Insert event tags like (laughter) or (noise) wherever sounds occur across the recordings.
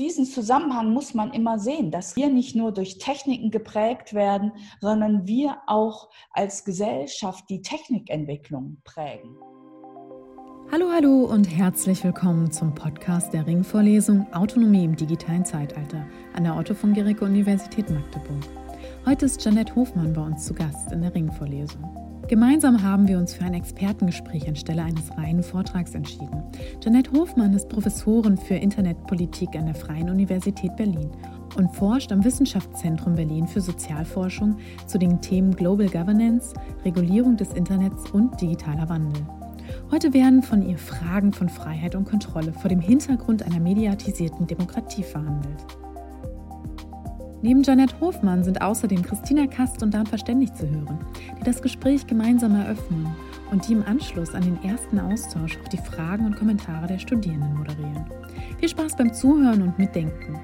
diesen Zusammenhang muss man immer sehen, dass wir nicht nur durch Techniken geprägt werden, sondern wir auch als Gesellschaft die Technikentwicklung prägen. Hallo, hallo und herzlich willkommen zum Podcast der Ringvorlesung Autonomie im digitalen Zeitalter an der Otto von Guericke Universität Magdeburg. Heute ist Janette Hofmann bei uns zu Gast in der Ringvorlesung. Gemeinsam haben wir uns für ein Expertengespräch anstelle eines reinen Vortrags entschieden. Janette Hofmann ist Professorin für Internetpolitik an der Freien Universität Berlin und forscht am Wissenschaftszentrum Berlin für Sozialforschung zu den Themen Global Governance, Regulierung des Internets und digitaler Wandel. Heute werden von ihr Fragen von Freiheit und Kontrolle vor dem Hintergrund einer mediatisierten Demokratie verhandelt. Neben Janette Hofmann sind außerdem Christina Kast und Dan Verständig zu hören, die das Gespräch gemeinsam eröffnen und die im Anschluss an den ersten Austausch auch die Fragen und Kommentare der Studierenden moderieren. Viel Spaß beim Zuhören und Mitdenken.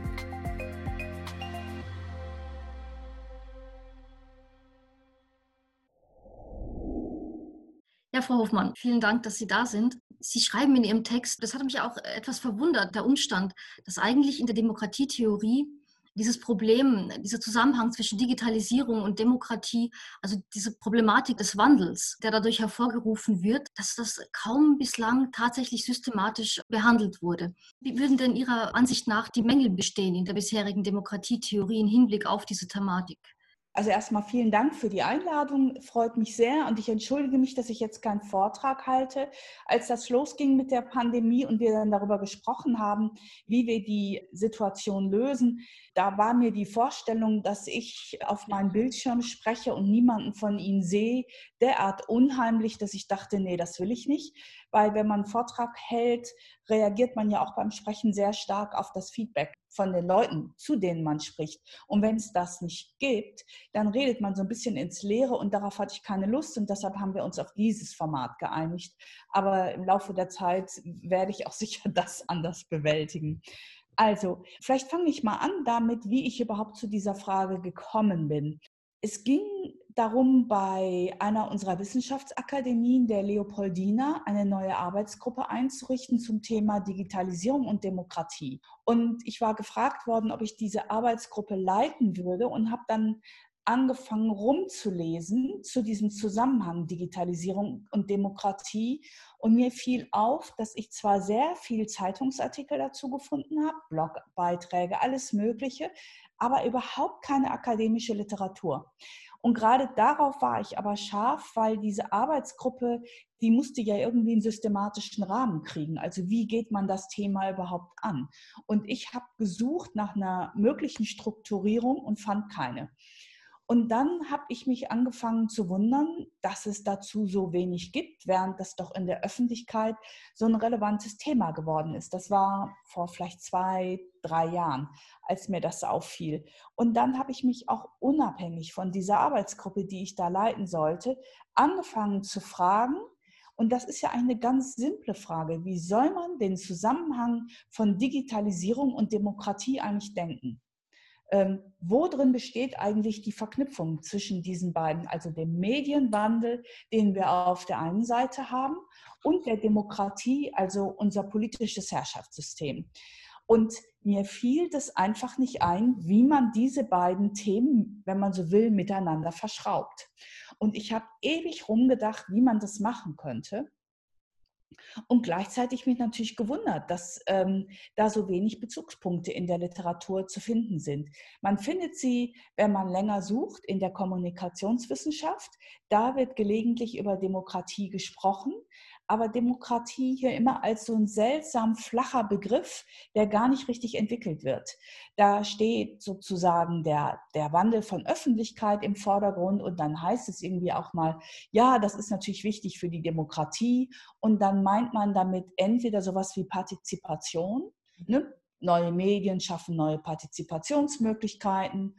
Ja, Frau Hofmann, vielen Dank, dass Sie da sind. Sie schreiben in Ihrem Text, das hat mich auch etwas verwundert, der Umstand, dass eigentlich in der Demokratietheorie dieses Problem, dieser Zusammenhang zwischen Digitalisierung und Demokratie, also diese Problematik des Wandels, der dadurch hervorgerufen wird, dass das kaum bislang tatsächlich systematisch behandelt wurde. Wie würden denn Ihrer Ansicht nach die Mängel bestehen in der bisherigen Demokratietheorie im Hinblick auf diese Thematik? Also erstmal vielen Dank für die Einladung, freut mich sehr. Und ich entschuldige mich, dass ich jetzt keinen Vortrag halte. Als das losging mit der Pandemie und wir dann darüber gesprochen haben, wie wir die Situation lösen, da war mir die Vorstellung, dass ich auf meinem Bildschirm spreche und niemanden von Ihnen sehe, derart unheimlich, dass ich dachte, nee, das will ich nicht weil wenn man einen Vortrag hält, reagiert man ja auch beim Sprechen sehr stark auf das Feedback von den Leuten, zu denen man spricht. Und wenn es das nicht gibt, dann redet man so ein bisschen ins Leere und darauf hatte ich keine Lust und deshalb haben wir uns auf dieses Format geeinigt. Aber im Laufe der Zeit werde ich auch (laughs) sicher das anders bewältigen. Also, vielleicht fange ich mal an damit, wie ich überhaupt zu dieser Frage gekommen bin. Es ging darum, bei einer unserer Wissenschaftsakademien, der Leopoldina, eine neue Arbeitsgruppe einzurichten zum Thema Digitalisierung und Demokratie. Und ich war gefragt worden, ob ich diese Arbeitsgruppe leiten würde und habe dann angefangen rumzulesen zu diesem Zusammenhang Digitalisierung und Demokratie. Und mir fiel auf, dass ich zwar sehr viel Zeitungsartikel dazu gefunden habe, Blogbeiträge, alles Mögliche, aber überhaupt keine akademische Literatur. Und gerade darauf war ich aber scharf, weil diese Arbeitsgruppe, die musste ja irgendwie einen systematischen Rahmen kriegen. Also wie geht man das Thema überhaupt an? Und ich habe gesucht nach einer möglichen Strukturierung und fand keine. Und dann habe ich mich angefangen zu wundern, dass es dazu so wenig gibt, während das doch in der Öffentlichkeit so ein relevantes Thema geworden ist. Das war vor vielleicht zwei, drei Jahren, als mir das auffiel. Und dann habe ich mich auch unabhängig von dieser Arbeitsgruppe, die ich da leiten sollte, angefangen zu fragen, und das ist ja eine ganz simple Frage. Wie soll man den Zusammenhang von Digitalisierung und Demokratie eigentlich denken? Ähm, wo drin besteht eigentlich die Verknüpfung zwischen diesen beiden, also dem Medienwandel, den wir auf der einen Seite haben, und der Demokratie, also unser politisches Herrschaftssystem. Und mir fiel das einfach nicht ein, wie man diese beiden Themen, wenn man so will, miteinander verschraubt. Und ich habe ewig rumgedacht, wie man das machen könnte. Und gleichzeitig mich natürlich gewundert, dass ähm, da so wenig Bezugspunkte in der Literatur zu finden sind. Man findet sie, wenn man länger sucht, in der Kommunikationswissenschaft. Da wird gelegentlich über Demokratie gesprochen, aber Demokratie hier immer als so ein seltsam flacher Begriff, der gar nicht richtig entwickelt wird. Da steht sozusagen der, der Wandel von Öffentlichkeit im Vordergrund und dann heißt es irgendwie auch mal, ja, das ist natürlich wichtig für die Demokratie und dann meint man damit entweder sowas wie Partizipation, ne? neue Medien schaffen neue Partizipationsmöglichkeiten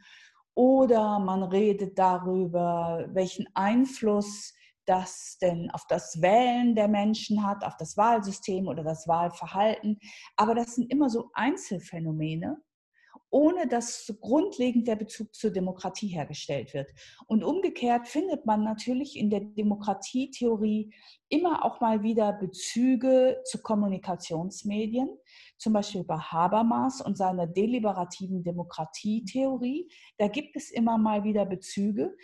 oder man redet darüber, welchen Einfluss das denn auf das Wählen der Menschen hat, auf das Wahlsystem oder das Wahlverhalten. Aber das sind immer so Einzelfänomene. ohne dass grundlegend der Bezug zur Demokratie hergestellt wird. Und umgekehrt findet man natürlich in der Demokratietheorie immer auch mal wieder Bezüge zu Kommunikationsmedien, zum Beispiel bei Habermas und seiner deliberativen Demokratietheorie. Da gibt es immer mal wieder Bezüge.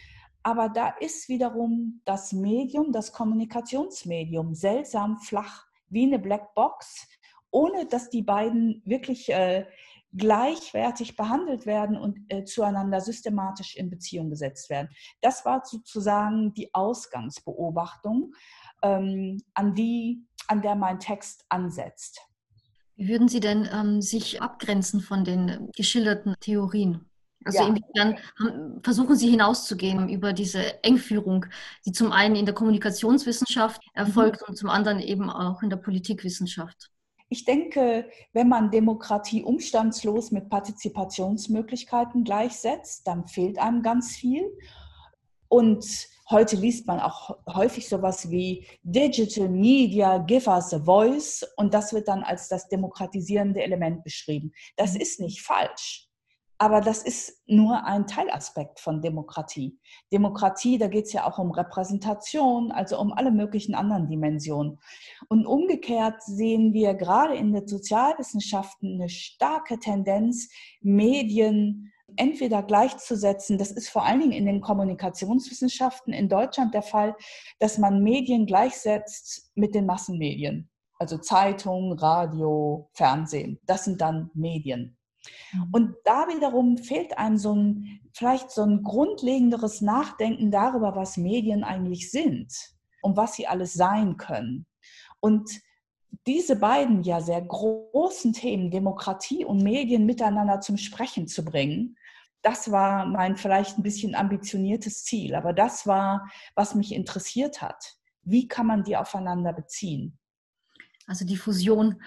Aber da ist wiederum das Medium, das Kommunikationsmedium seltsam flach, wie eine Blackbox, ohne dass die beiden wirklich äh, gleichwertig behandelt werden und äh, zueinander systematisch in Beziehung gesetzt werden. Das war sozusagen die Ausgangsbeobachtung, ähm, an, die, an der mein Text ansetzt. Wie würden Sie denn ähm, sich abgrenzen von den geschilderten Theorien? Also ja. inwiefern versuchen Sie hinauszugehen über diese Engführung, die zum einen in der Kommunikationswissenschaft erfolgt mhm. und zum anderen eben auch in der Politikwissenschaft? Ich denke, wenn man Demokratie umstandslos mit Partizipationsmöglichkeiten gleichsetzt, dann fehlt einem ganz viel. Und heute liest man auch häufig sowas wie Digital Media give us a voice und das wird dann als das demokratisierende Element beschrieben. Das mhm. ist nicht falsch. Aber das ist nur ein Teilaspekt von Demokratie. Demokratie, da geht es ja auch um Repräsentation, also um alle möglichen anderen Dimensionen. Und umgekehrt sehen wir gerade in den Sozialwissenschaften eine starke Tendenz, Medien entweder gleichzusetzen, das ist vor allen Dingen in den Kommunikationswissenschaften in Deutschland der Fall, dass man Medien gleichsetzt mit den Massenmedien. Also Zeitung, Radio, Fernsehen, das sind dann Medien. Mhm. Und da wiederum fehlt einem so ein, vielleicht so ein grundlegenderes Nachdenken darüber, was Medien eigentlich sind und was sie alles sein können. Und diese beiden ja sehr großen Themen, Demokratie und Medien miteinander zum Sprechen zu bringen, das war mein vielleicht ein bisschen ambitioniertes Ziel. Aber das war, was mich interessiert hat. Wie kann man die aufeinander beziehen? Also die Fusion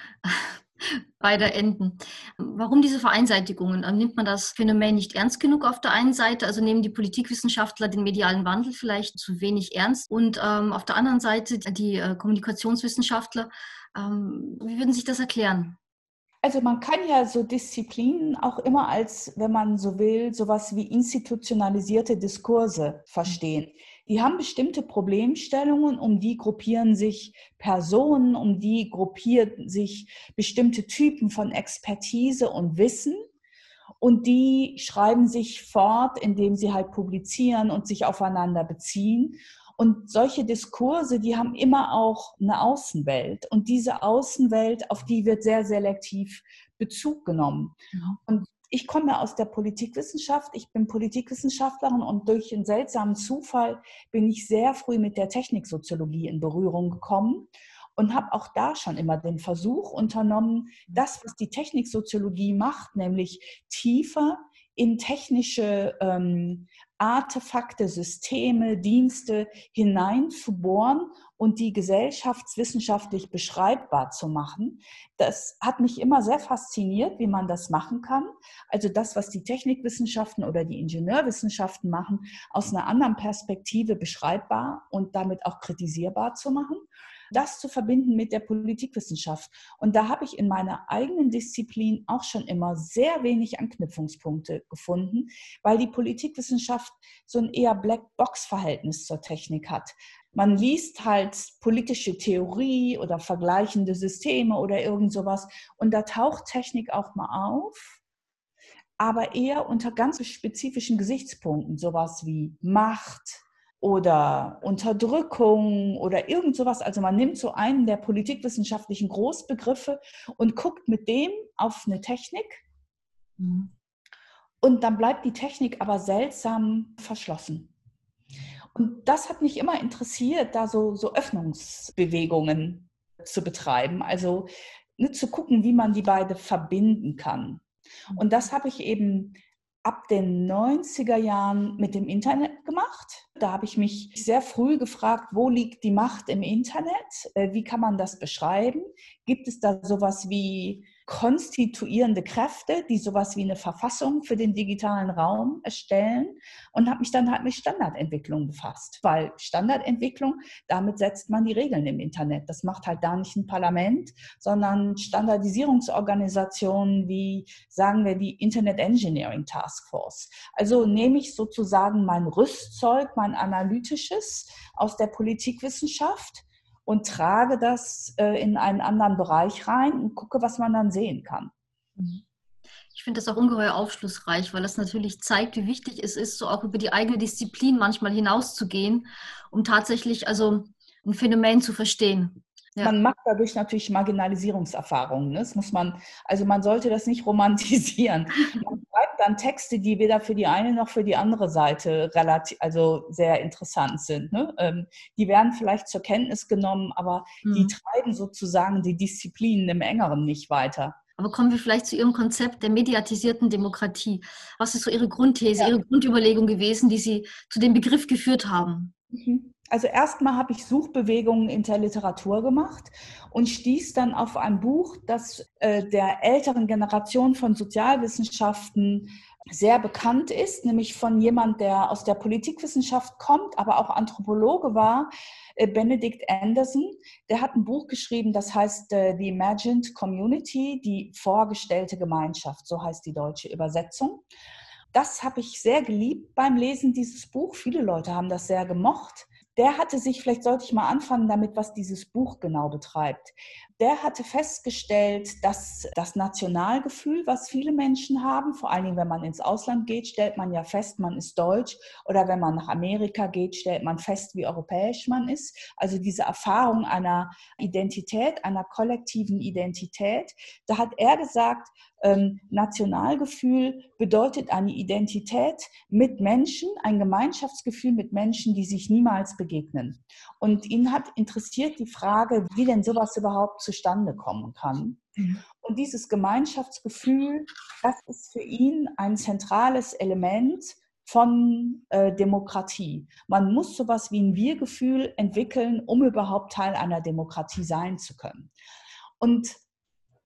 beider Enden. Warum diese Vereinseitigungen? Nimmt man das Phänomen nicht ernst genug auf der einen Seite? Also nehmen die Politikwissenschaftler den medialen Wandel vielleicht zu wenig ernst? Und ähm, auf der anderen Seite die äh, Kommunikationswissenschaftler, ähm, wie würden sich das erklären? Also man kann ja so Disziplinen auch immer als, wenn man so will, sowas wie institutionalisierte Diskurse verstehen. Die haben bestimmte Problemstellungen, um die gruppieren sich Personen, um die gruppieren sich bestimmte Typen von Expertise und Wissen. Und die schreiben sich fort, indem sie halt publizieren und sich aufeinander beziehen. Und solche Diskurse, die haben immer auch eine Außenwelt. Und diese Außenwelt, auf die wird sehr selektiv Bezug genommen. Und ich komme aus der Politikwissenschaft, ich bin Politikwissenschaftlerin und durch einen seltsamen Zufall bin ich sehr früh mit der Techniksoziologie in Berührung gekommen und habe auch da schon immer den Versuch unternommen, das, was die Techniksoziologie macht, nämlich tiefer in technische ähm, Artefakte, Systeme, Dienste hineinzubohren und die gesellschaftswissenschaftlich beschreibbar zu machen. Das hat mich immer sehr fasziniert, wie man das machen kann. Also das, was die Technikwissenschaften oder die Ingenieurwissenschaften machen, aus einer anderen Perspektive beschreibbar und damit auch kritisierbar zu machen das zu verbinden mit der Politikwissenschaft. Und da habe ich in meiner eigenen Disziplin auch schon immer sehr wenig Anknüpfungspunkte gefunden, weil die Politikwissenschaft so ein eher Black-Box-Verhältnis zur Technik hat. Man liest halt politische Theorie oder vergleichende Systeme oder irgend sowas und da taucht Technik auch mal auf aber eher unter ganz spezifischen Gesichtspunkten, sowas wie Macht, oder Unterdrückung oder irgend sowas. Also man nimmt so einen der politikwissenschaftlichen Großbegriffe und guckt mit dem auf eine Technik. Mhm. Und dann bleibt die Technik aber seltsam verschlossen. Und das hat mich immer interessiert, da so, so Öffnungsbewegungen zu betreiben. Also ne, zu gucken, wie man die beide verbinden kann. Und das habe ich eben ab den 90er Jahren mit dem Internet gemacht. Da habe ich mich sehr früh gefragt, wo liegt die Macht im Internet? Äh, wie kann man das beschreiben? Gibt es da sowas wie konstituierende Kräfte, die sowas wie eine Verfassung für den digitalen Raum erstellen und habe mich dann halt mit Standardentwicklung befasst, weil Standardentwicklung, damit setzt man die Regeln im Internet. Das macht halt da nicht ein Parlament, sondern Standardisierungsorganisationen wie, sagen wir, die Internet Engineering Task Force. Also nehme ich sozusagen mein Rüstzeug, mein analytisches aus der Politikwissenschaft und trage das äh, in einen anderen Bereich rein und gucke, was man dann sehen kann. Mhm. Ich finde das auch ungeheuer aufschlussreich, weil das natürlich zeigt, wie wichtig es ist, so auch über die eigene Disziplin manchmal hinauszugehen, um tatsächlich also ein Phänomen zu verstehen. Ja. Man macht dadurch natürlich Marginalisierungserfahrungen. Ne? Das muss man, also man sollte das nicht romantisieren. Man (laughs) dann Texte, die weder für die eine noch für die andere Seite relativ, also sehr interessant sind. Ne? Ähm, die werden vielleicht zur Kenntnis genommen, aber mhm. die treiben sozusagen die Disziplinen im Engeren nicht weiter. Aber kommen wir vielleicht zu Ihrem Konzept der mediatisierten Demokratie. Was ist so Ihre Grundthese, ja. Ihre Grundüberlegung gewesen, die Sie zu dem Begriff geführt haben? Mhm also erstmal habe ich Suchbewegungen in der Literatur gemacht und stieß dann auf ein Buch, das äh, der älteren Generation von Sozialwissenschaften sehr bekannt ist, nämlich von jemand, der aus der Politikwissenschaft kommt, aber auch Anthropologe war, äh, Benedict Anderson. Der hat ein Buch geschrieben, das heißt äh, The Imagined Community, die vorgestellte Gemeinschaft, so heißt die deutsche Übersetzung. Das habe ich sehr geliebt beim Lesen dieses Buch. Viele Leute haben das sehr gemocht der hatte sich, vielleicht sollte ich mal anfangen damit, was dieses Buch genau betreibt. Der hatte festgestellt, dass das Nationalgefühl, was viele Menschen haben, vor allen Dingen, wenn man ins Ausland geht, stellt man ja fest, man ist deutsch. Oder wenn man nach Amerika geht, stellt man fest, wie europäisch man ist. Also diese Erfahrung einer Identität, einer kollektiven Identität. Da hat er gesagt, ähm, Nationalgefühl bedeutet eine Identität mit Menschen, ein Gemeinschaftsgefühl mit Menschen, die sich niemals begegnen. Und ihn hat interessiert die Frage, wie denn sowas überhaupt zustande kommen kann. Mhm. Und dieses Gemeinschaftsgefühl, das ist für ihn ein zentrales Element von äh, Demokratie. Man muss sowas wie ein Wir-Gefühl entwickeln, um überhaupt Teil einer Demokratie sein zu können. Und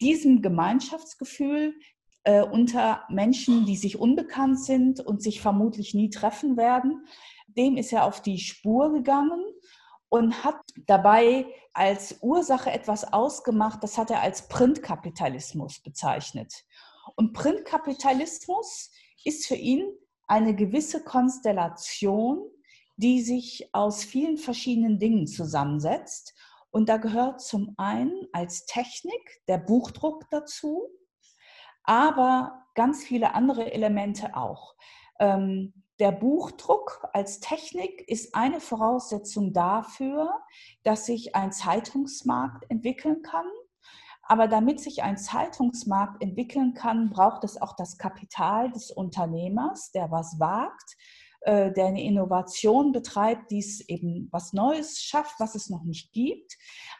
diesem Gemeinschaftsgefühl äh, unter Menschen, die sich unbekannt sind und sich vermutlich nie treffen werden, dem ist er auf die Spur gegangen und hat dabei als Ursache etwas ausgemacht, das hat er als Printkapitalismus bezeichnet. Und Printkapitalismus ist für ihn eine gewisse Konstellation, die sich aus vielen verschiedenen Dingen zusammensetzt und da gehört zum einen als Technik der Buchdruck dazu, aber ganz viele andere Elemente auch. Ähm, der Buchdruck als Technik ist eine Voraussetzung dafür, dass sich ein Zeitungsmarkt entwickeln kann. Aber damit sich ein Zeitungsmarkt entwickeln kann, braucht es auch das Kapital des Unternehmers, der was wagt, äh, der eine Innovation betreibt, die es eben was Neues schafft, was es noch nicht gibt.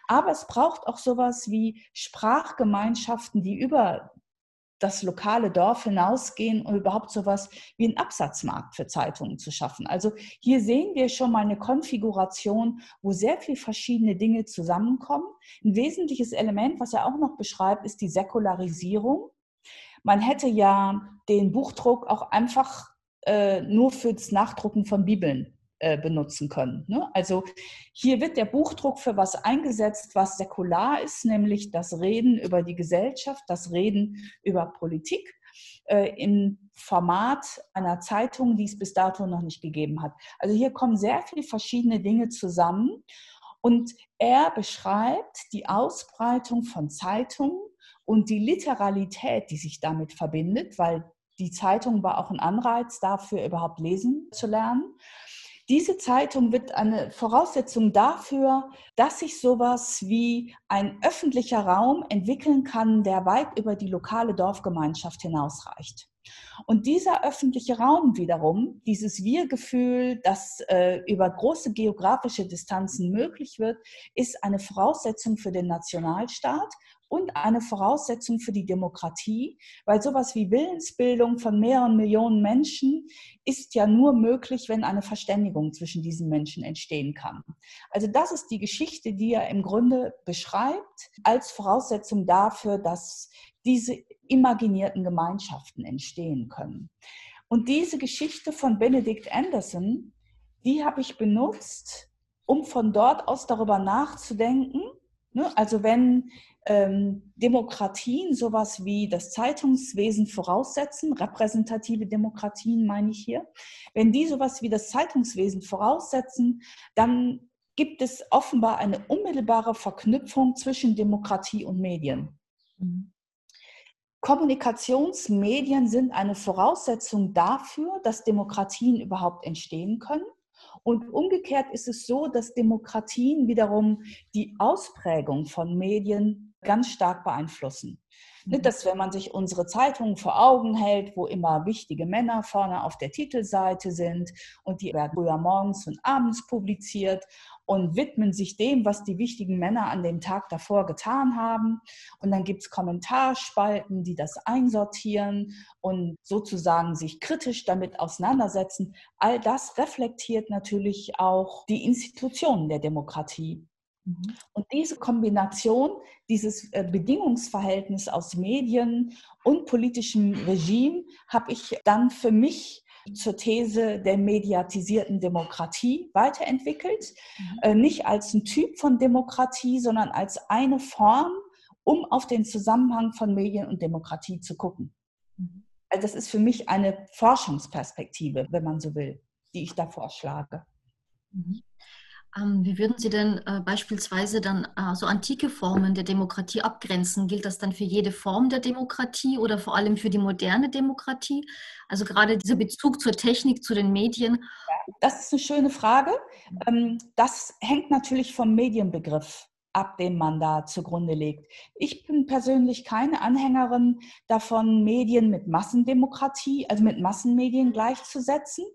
Aber es braucht auch sowas wie Sprachgemeinschaften, die über das lokale Dorf hinausgehen, um überhaupt sowas wie einen Absatzmarkt für Zeitungen zu schaffen. Also hier sehen wir schon mal eine Konfiguration, wo sehr viele verschiedene Dinge zusammenkommen. Ein wesentliches Element, was er auch noch beschreibt, ist die Säkularisierung. Man hätte ja den Buchdruck auch einfach äh, nur fürs Nachdrucken von Bibeln äh, benutzen können. Ne? Also hier wird der Buchdruck für was eingesetzt, was säkular ist, nämlich das Reden über die Gesellschaft, das Reden über Politik äh, im Format einer Zeitung, die es bis dato noch nicht gegeben hat. Also hier kommen sehr viele verschiedene Dinge zusammen und er beschreibt die Ausbreitung von Zeitungen und die Literalität, die sich damit verbindet, weil die Zeitung war auch ein Anreiz dafür, überhaupt lesen zu lernen. Diese Zeitung wird eine Voraussetzung dafür, dass sich sowas wie ein öffentlicher Raum entwickeln kann, der weit über die lokale Dorfgemeinschaft hinausreicht. Und dieser öffentliche Raum wiederum, dieses Wir-Gefühl, das äh, über große geografische Distanzen möglich wird, ist eine Voraussetzung für den Nationalstaat und eine Voraussetzung für die Demokratie, weil sowas wie Willensbildung von mehreren Millionen Menschen ist ja nur möglich, wenn eine Verständigung zwischen diesen Menschen entstehen kann. Also das ist die Geschichte, die er im Grunde beschreibt als Voraussetzung dafür, dass diese imaginierten Gemeinschaften entstehen können. Und diese Geschichte von Benedict Anderson, die habe ich benutzt, um von dort aus darüber nachzudenken. Ne? Also wenn ähm, Demokratien sowas wie das Zeitungswesen voraussetzen, repräsentative Demokratien meine ich hier, wenn die sowas wie das Zeitungswesen voraussetzen, dann gibt es offenbar eine unmittelbare Verknüpfung zwischen Demokratie und Medien. Mhm. Kommunikationsmedien sind eine Voraussetzung dafür, dass Demokratien überhaupt entstehen können. Und umgekehrt ist es so, dass Demokratien wiederum die Ausprägung von Medien ganz stark beeinflussen. Mhm. Dass wenn man sich unsere Zeitungen vor Augen hält, wo immer wichtige Männer vorne auf der Titelseite sind und die werden früher morgens und abends publiziert und widmen sich dem, was die wichtigen Männer an dem Tag davor getan haben. Und dann gibt es Kommentarspalten, die das einsortieren und sozusagen sich kritisch damit auseinandersetzen. All das reflektiert natürlich auch die Institutionen der Demokratie. Mhm. Und diese Kombination, dieses äh, Bedingungsverhältnis aus Medien und politischem Regime habe ich dann für mich zur These der mediatisierten Demokratie weiterentwickelt. Mhm. Äh, nicht als ein Typ von Demokratie, sondern als eine Form, um auf den Zusammenhang von Medien und Demokratie zu gucken. Mhm. Also das ist für mich eine Forschungsperspektive, wenn man so will, die ich da vorschlage. Mhm. Ähm, wie würden Sie denn äh, beispielsweise dann äh, so antike Formen der Demokratie abgrenzen? Gilt das dann für jede Form der Demokratie oder vor allem für die moderne Demokratie? Also gerade dieser Bezug zur Technik, zu den Medien. Das ist eine schöne Frage. Ähm, das hängt natürlich vom Medienbegriff ab, den man da zugrunde legt. Ich bin persönlich keine Anhängerin davon, Medien mit Massendemokratie, also mit Massenmedien gleichzusetzen.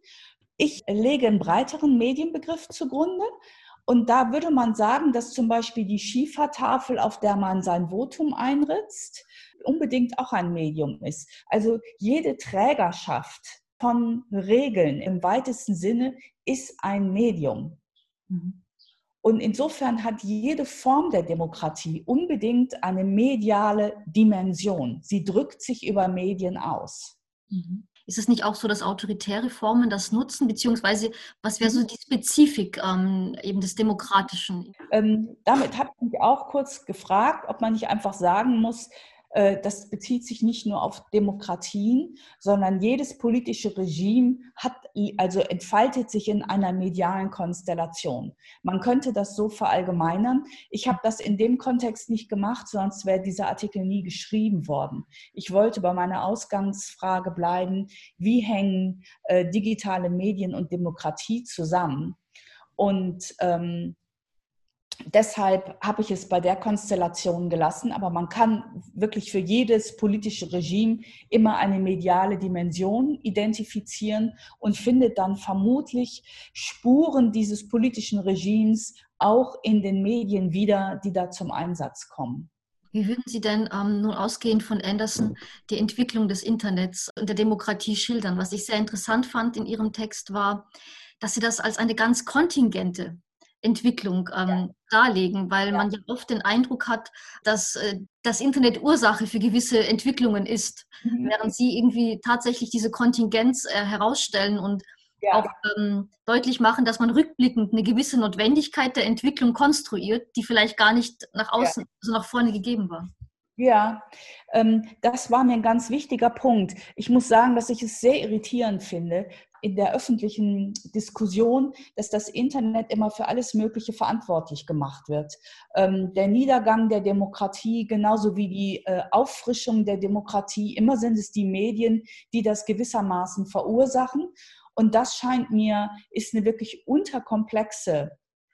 Ich lege einen breiteren Medienbegriff zugrunde. Und da würde man sagen, dass zum Beispiel die Schiefertafel, auf der man sein Votum einritzt, unbedingt auch ein Medium ist. Also jede Trägerschaft von Regeln im weitesten Sinne ist ein Medium. Mhm. Und insofern hat jede Form der Demokratie unbedingt eine mediale Dimension. Sie drückt sich über Medien aus. Mhm. Ist es nicht auch so, dass autoritäre Formen das nutzen, beziehungsweise was wäre so die Spezifik ähm, eben des Demokratischen? Ähm, damit habe ich mich auch kurz gefragt, ob man nicht einfach sagen muss, das bezieht sich nicht nur auf Demokratien, sondern jedes politische Regime hat, also entfaltet sich in einer medialen Konstellation. Man könnte das so verallgemeinern. Ich habe das in dem Kontext nicht gemacht, sonst wäre dieser Artikel nie geschrieben worden. Ich wollte bei meiner Ausgangsfrage bleiben, wie hängen äh, digitale Medien und Demokratie zusammen? Und ähm, deshalb habe ich es bei der Konstellation gelassen, aber man kann wirklich für jedes politische Regime immer eine mediale Dimension identifizieren und findet dann vermutlich Spuren dieses politischen Regimes auch in den Medien wieder, die da zum Einsatz kommen. Wie würden Sie denn ähm, nun ausgehend von Anderson die Entwicklung des Internets und der Demokratie schildern? Was ich sehr interessant fand in Ihrem Text war, dass Sie das als eine ganz kontingente Entwicklung ähm, ja. darlegen, weil ja. man ja oft den Eindruck hat, dass äh, das Internet Ursache für gewisse Entwicklungen ist, mhm. während sie irgendwie tatsächlich diese Kontingenz äh, herausstellen und ja. auch ähm, deutlich machen, dass man rückblickend eine gewisse Notwendigkeit der Entwicklung konstruiert, die vielleicht gar nicht nach außen, also nach vorne gegeben war. Ja, ähm, das war mir ein ganz wichtiger Punkt. Ich muss sagen, dass ich es sehr irritierend finde, in der öffentlichen Diskussion, dass das Internet immer für alles Mögliche verantwortlich gemacht wird. Ähm, der Niedergang der Demokratie, genauso wie die äh, Auffrischung der Demokratie, immer sind es die Medien, die das gewissermaßen verursachen. Und das scheint mir, ist eine wirklich unterkomplexe,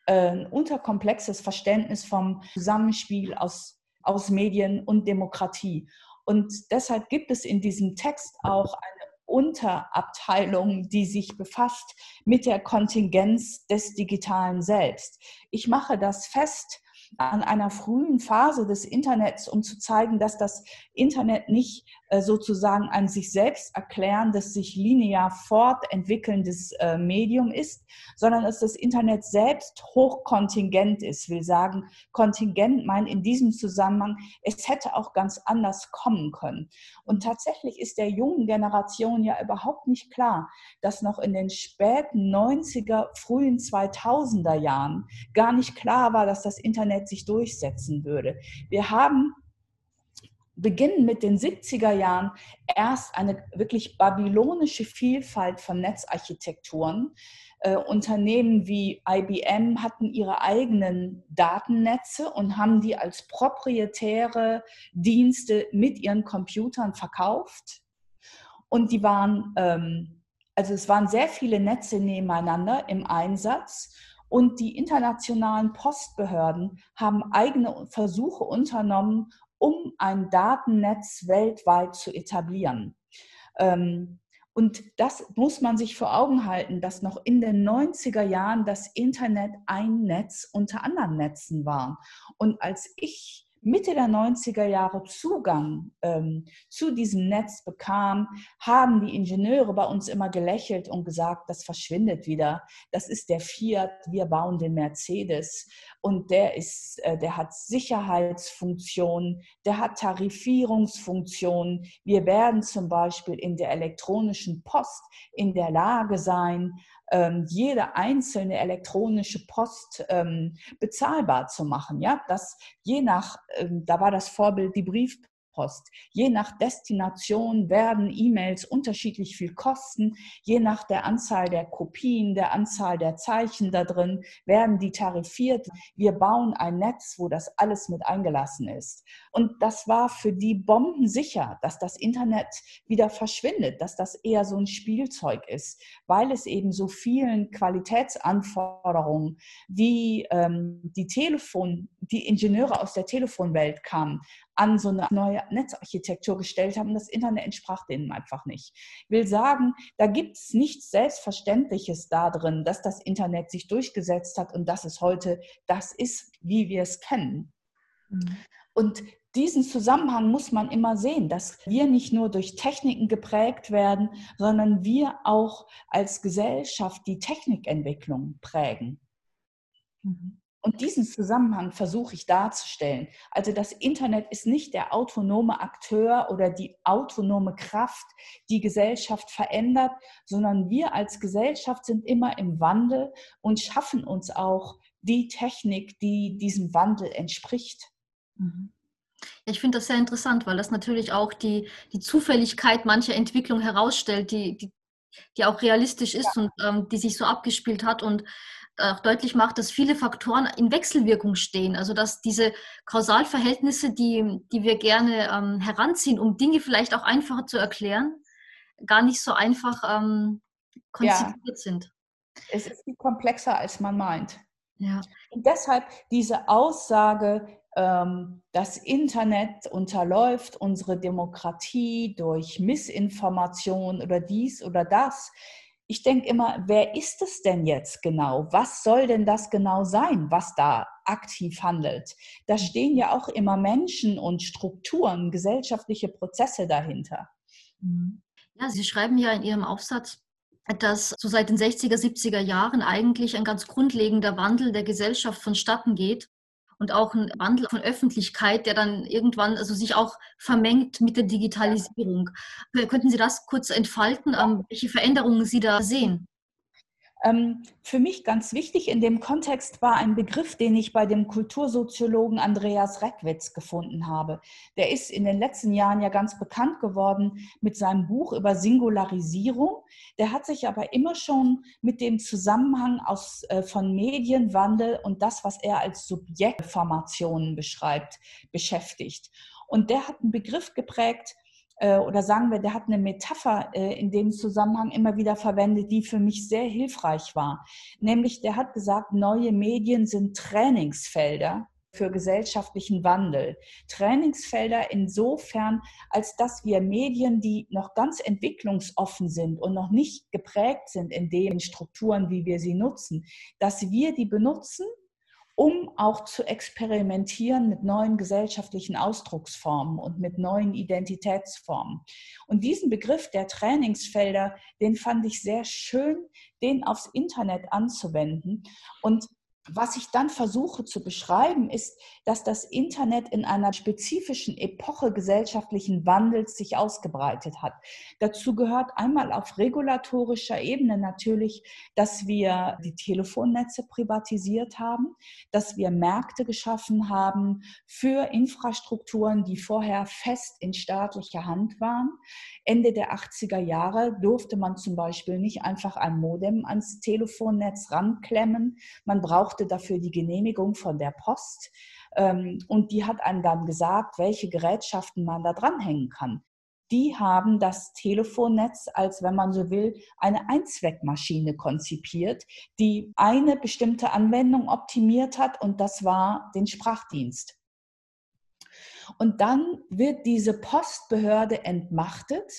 äh, ein unterkomplexes Verständnis vom Zusammenspiel aus, aus Medien und Demokratie. Und deshalb gibt es in diesem Text auch eine Unterabteilung, die sich befasst mit der Kontingenz des Digitalen selbst. Ich mache das fest an einer frühen Phase des Internets, um zu zeigen, dass das Internet nicht äh, sozusagen ein sich selbst erklärendes, sich linear fortentwickelndes äh, Medium ist, sondern dass das Internet selbst hochkontingent ist. Will sagen, Kontingent meint in diesem Zusammenhang, es hätte auch ganz anders kommen können. Und tatsächlich ist der jungen Generation ja überhaupt nicht klar, dass noch in den späten 90er, frühen 2000er Jahren gar nicht klar war, dass das Internet sich durchsetzen würde. Wir haben beginnen mit den 70er Jahren erst eine wirklich babylonische Vielfalt von Netzarchitekturen. Äh, Unternehmen wie IBM hatten ihre eigenen Datennetze und haben die als proprietäre Dienste mit ihren Computern verkauft. Und die waren, ähm, also es waren sehr viele Netze nebeneinander im Einsatz. Und die internationalen Postbehörden haben eigene Versuche unternommen, um ein Datennetz weltweit zu etablieren. Ähm, und das muss man sich vor Augen halten, dass noch in den 90er Jahren das Internet ein Netz unter anderen Netzen war. Und als ich Mitte der 90er Jahre Zugang ähm, zu diesem Netz bekam, haben die Ingenieure bei uns immer gelächelt und gesagt, das verschwindet wieder. Das ist der Fiat, wir bauen den Mercedes und der ist, äh, der hat Sicherheitsfunktionen, der hat Tarifierungsfunktionen. Wir werden zum Beispiel in der elektronischen Post in der Lage sein, ähm, jede einzelne elektronische Post ähm, bezahlbar zu machen. Ja, das je nach, ähm, da war das Vorbild die Brief Post. Je nach Destination werden E-Mails unterschiedlich viel kosten. Je nach der Anzahl der Kopien, der Anzahl der Zeichen da drin werden die tarifiert. Wir bauen ein Netz, wo das alles mit eingelassen ist. Und das war für die Bomben sicher, dass das Internet wieder verschwindet, dass das eher so ein Spielzeug ist, weil es eben so vielen Qualitätsanforderungen wie ähm, die Telefon, die Ingenieure aus der Telefonwelt kamen, an so eine neue Netzarchitektur gestellt haben. Das Internet entsprach denen einfach nicht. Ich will sagen, da gibt es nichts Selbstverständliches darin, dass das Internet sich durchgesetzt hat und dass es heute das ist, wie wir es kennen. Mhm. Und diesen Zusammenhang muss man immer sehen, dass wir nicht nur durch Techniken geprägt werden, sondern wir auch als Gesellschaft die Technikentwicklung prägen. Mhm. Und diesen Zusammenhang versuche ich darzustellen. Also das Internet ist nicht der autonome Akteur oder die autonome Kraft, die Gesellschaft verändert, sondern wir als Gesellschaft sind immer im Wandel und schaffen uns auch die Technik, die diesem Wandel entspricht. Mhm. Ich finde das sehr interessant, weil das natürlich auch die, die Zufälligkeit mancher Entwicklung herausstellt, die, die, die auch realistisch ist ja. und ähm, die sich so abgespielt hat. Und auch deutlich macht, dass viele Faktoren in Wechselwirkung stehen. Also dass diese Kausalverhältnisse, die, die wir gerne ähm, heranziehen, um Dinge vielleicht auch einfacher zu erklären, gar nicht so einfach ähm, konzipiert ja. sind. Es ist viel komplexer, als man meint. Ja. Und deshalb diese Aussage, ähm, das Internet unterläuft unsere Demokratie durch Missinformation oder dies oder das, ich denke immer, wer ist es denn jetzt genau? Was soll denn das genau sein, was da aktiv handelt? Da stehen ja auch immer Menschen und Strukturen, gesellschaftliche Prozesse dahinter. Mhm. Ja, Sie schreiben ja in Ihrem Aufsatz, dass so seit den 60er, 70er Jahren eigentlich ein ganz grundlegender Wandel der Gesellschaft vonstatten geht und auch ein Wandel von Öffentlichkeit, der dann irgendwann also sich auch vermengt mit der Digitalisierung. Könnten Sie das kurz entfalten, ähm, welche Veränderungen Sie da sehen? Ähm, für mich ganz wichtig in dem Kontext war ein Begriff, den ich bei dem Kultursoziologen Andreas Reckwitz gefunden habe. Der ist in den letzten Jahren ja ganz bekannt geworden mit seinem Buch über Singularisierung. Der hat sich aber immer schon mit dem Zusammenhang aus, äh, von Medienwandel und das, was er als Subjektformationen beschreibt, beschäftigt. Und der hat einen Begriff geprägt, äh, oder sagen wir, der hat eine Metapher äh, in dem Zusammenhang immer wieder verwendet, die für mich sehr hilfreich war. Nämlich, der hat gesagt, neue Medien sind Trainingsfelder für gesellschaftlichen Wandel. Trainingsfelder insofern, als dass wir Medien, die noch ganz entwicklungsoffen sind und noch nicht geprägt sind in den Strukturen, wie wir sie nutzen, dass wir die benutzen um auch zu experimentieren mit neuen gesellschaftlichen Ausdrucksformen und mit neuen Identitätsformen. Und diesen Begriff der Trainingsfelder, den fand ich sehr schön, den aufs Internet anzuwenden. Und was ich dann versuche zu beschreiben, ist, dass das Internet in einer spezifischen Epoche gesellschaftlichen Wandels sich ausgebreitet hat. Dazu gehört einmal auf regulatorischer Ebene natürlich, dass wir die Telefonnetze privatisiert haben, dass wir Märkte geschaffen haben für Infrastrukturen, die vorher fest in staatlicher Hand waren. Ende der 80er Jahre durfte man zum Beispiel nicht einfach ein Modem ans Telefonnetz ranklemmen. Man brauchte dafür die Genehmigung von der Post. Ähm, und die hat einem dann gesagt, welche Gerätschaften man da dranhängen kann. Die haben das Telefonnetz als, wenn man so will, eine Einzweckmaschine konzipiert, die eine bestimmte Anwendung optimiert hat und das war den Sprachdienst. Und dann wird diese Postbehörde entmachtet,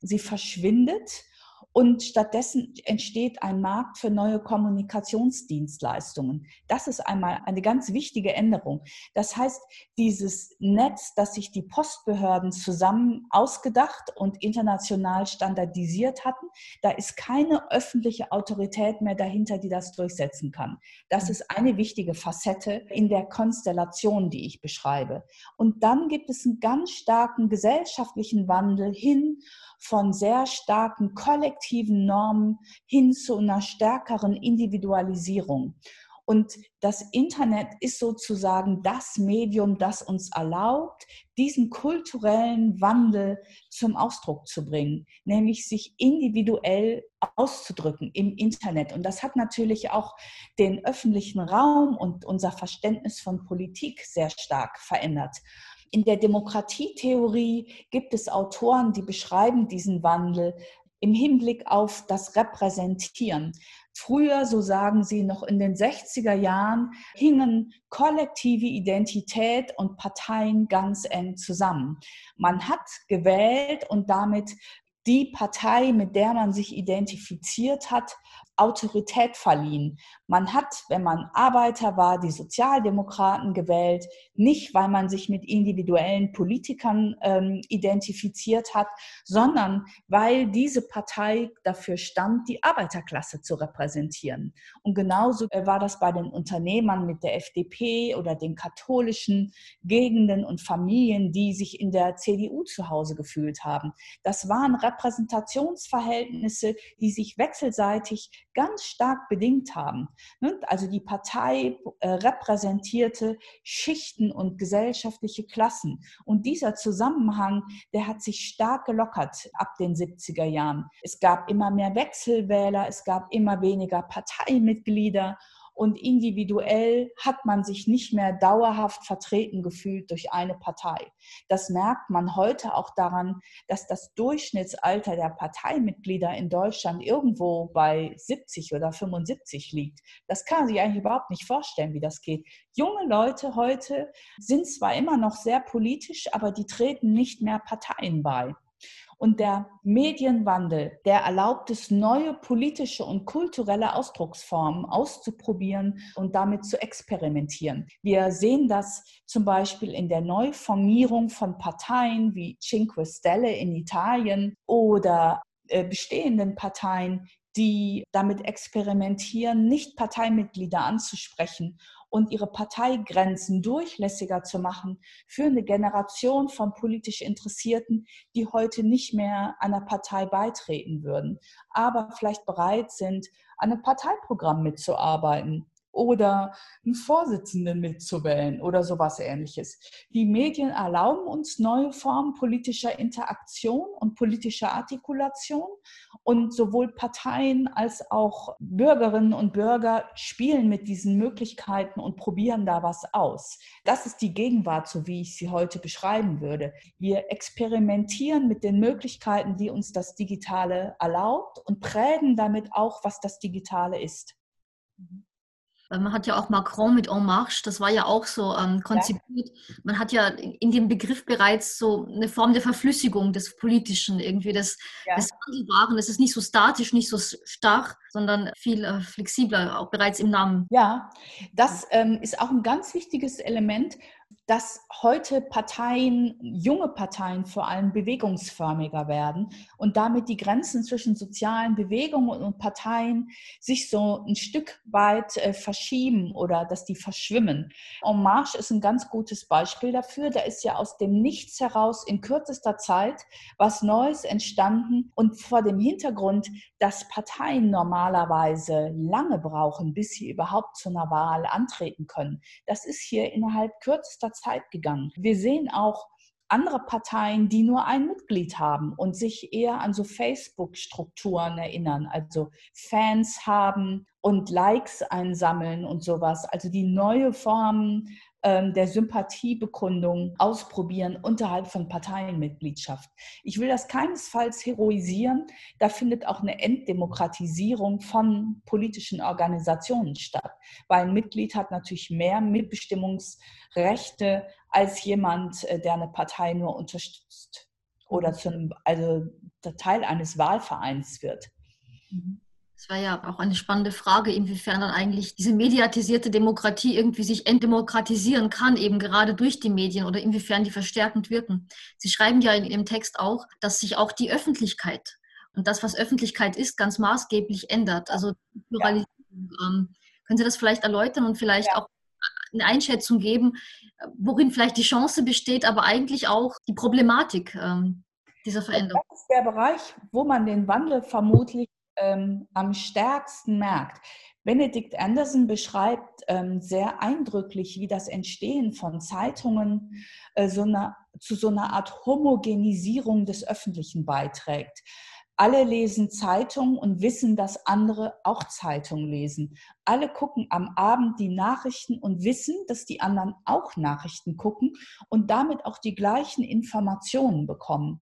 sie verschwindet und stattdessen entsteht ein Markt für neue Kommunikationsdienstleistungen. Das ist einmal eine ganz wichtige Änderung. Das heißt, dieses Netz, das sich die Postbehörden zusammen ausgedacht und international standardisiert hatten, da ist keine öffentliche Autorität mehr dahinter, die das durchsetzen kann. Das mhm. ist eine wichtige Facette in der Konstellation, die ich beschreibe. Und dann gibt es einen ganz starken gesellschaftlichen Wandel hin von sehr starken kollektiven Normen hin zu einer stärkeren Individualisierung. Und das Internet ist sozusagen das Medium, das uns erlaubt, diesen kulturellen Wandel zum Ausdruck zu bringen, nämlich sich individuell auszudrücken im Internet. Und das hat natürlich auch den öffentlichen Raum und unser Verständnis von Politik sehr stark verändert. In der Demokratietheorie gibt es Autoren, die beschreiben diesen Wandel im Hinblick auf das Repräsentieren. Früher, so sagen sie, noch in den 60er Jahren, hingen kollektive Identität und Parteien ganz eng zusammen. Man hat gewählt und damit die Partei, mit der man sich identifiziert hat, Autorität verliehen. Man hat, wenn man Arbeiter war, die Sozialdemokraten gewählt, nicht weil man sich mit individuellen Politikern ähm, identifiziert hat, sondern weil diese Partei dafür stand, die Arbeiterklasse zu repräsentieren. Und genauso äh, war das bei den Unternehmern mit der FDP oder den katholischen Gegenden und Familien, die sich in der CDU zu Hause gefühlt haben. Das waren Repräsentationsverhältnisse, die sich wechselseitig ganz stark bedingt haben. Ne? Also die Partei äh, repräsentierte Schichten und gesellschaftliche Klassen. Und dieser Zusammenhang, der hat sich stark gelockert ab den 70er Jahren. Es gab immer mehr Wechselwähler, es gab immer weniger Parteimitglieder und individuell hat man sich nicht mehr dauerhaft vertreten gefühlt durch eine Partei. Das merkt man heute auch daran, dass das Durchschnittsalter der Parteimitglieder in Deutschland irgendwo bei 70 oder 75 liegt. Das kann man sich eigentlich überhaupt nicht vorstellen, wie das geht. Junge Leute heute sind zwar immer noch sehr politisch, aber die treten nicht mehr Parteien bei. Und der Medienwandel, der erlaubt es, neue politische und kulturelle Ausdrucksformen auszuprobieren und damit zu experimentieren. Wir sehen das zum Beispiel in der Neuformierung von Parteien wie Cinque Stelle in Italien oder äh, bestehenden Parteien, die damit experimentieren, nicht Parteimitglieder anzusprechen und ihre Parteigrenzen durchlässiger zu machen für eine Generation von politisch Interessierten, die heute nicht mehr einer Partei beitreten würden, aber vielleicht bereit sind, an einem Parteiprogramm mitzuarbeiten oder einen Vorsitzenden mitzuwählen oder sowas ähnliches. Die Medien erlauben uns neue Formen politischer Interaktion und politischer Artikulation und sowohl Parteien als auch Bürgerinnen und Bürger spielen mit diesen Möglichkeiten und probieren da was aus. Das ist die Gegenwart, so wie ich sie heute beschreiben würde. Wir experimentieren mit den Möglichkeiten, die uns das Digitale erlaubt und prägen damit auch, was das Digitale ist. Man hat ja auch Macron mit En Marche, das war ja auch so ähm, konzipiert. Man hat ja in dem Begriff bereits so eine Form der Verflüssigung des Politischen, irgendwie des, ja. des Wandelbaren. Es ist nicht so statisch, nicht so starr, sondern viel äh, flexibler, auch bereits im Namen. Ja, das ähm, ist auch ein ganz wichtiges Element, dass heute Parteien, junge Parteien vor allem bewegungsförmiger werden und damit die Grenzen zwischen sozialen Bewegungen und Parteien sich so ein Stück weit äh, verschieben oder dass die verschwimmen. En Marche ist ein ganz gutes Beispiel dafür. Da ist ja aus dem Nichts heraus in kürzester Zeit was Neues entstanden und vor dem Hintergrund, dass Parteien normalerweise lange brauchen, bis sie überhaupt zu einer Wahl antreten können. Das ist hier innerhalb kürzester Zeit gegangen. Wir sehen auch andere Parteien, die nur ein Mitglied haben und sich eher an so Facebook-Strukturen erinnern, also Fans haben und Likes einsammeln und sowas. Also die neue Form ähm, der Sympathiebekundung ausprobieren unterhalb von Parteienmitgliedschaft. Ich will das keinesfalls heroisieren. Da findet auch eine Enddemokratisierung von politischen Organisationen statt, weil ein Mitglied hat natürlich mehr Mitbestimmungsrechte als jemand, äh, der eine Partei nur unterstützt oder zum, also Teil eines Wahlvereins wird. Mhm. Das war ja auch eine spannende Frage, inwiefern dann eigentlich diese mediatisierte Demokratie irgendwie sich entdemokratisieren kann, eben gerade durch die Medien oder inwiefern die verstärkend wirken. Sie schreiben ja in Ihrem Text auch, dass sich auch die Öffentlichkeit und das, was Öffentlichkeit ist, ganz maßgeblich ändert. Also Pluralisierung. Ja. Ähm, können Sie das vielleicht erläutern und vielleicht ja. auch eine Einschätzung geben, worin vielleicht die Chance besteht, aber eigentlich auch die Problematik ähm, dieser Veränderung? Das ist der Bereich, wo man den Wandel vermutlich ähm, am stärksten merkt. Benedict Anderson beschreibt ähm, sehr eindrücklich, wie das Entstehen von Zeitungen äh, so eine, zu so einer Art Homogenisierung des Öffentlichen beiträgt. Alle lesen Zeitungen und wissen, dass andere auch Zeitungen lesen. Alle gucken am Abend die Nachrichten und wissen, dass die anderen auch Nachrichten gucken und damit auch die gleichen Informationen bekommen.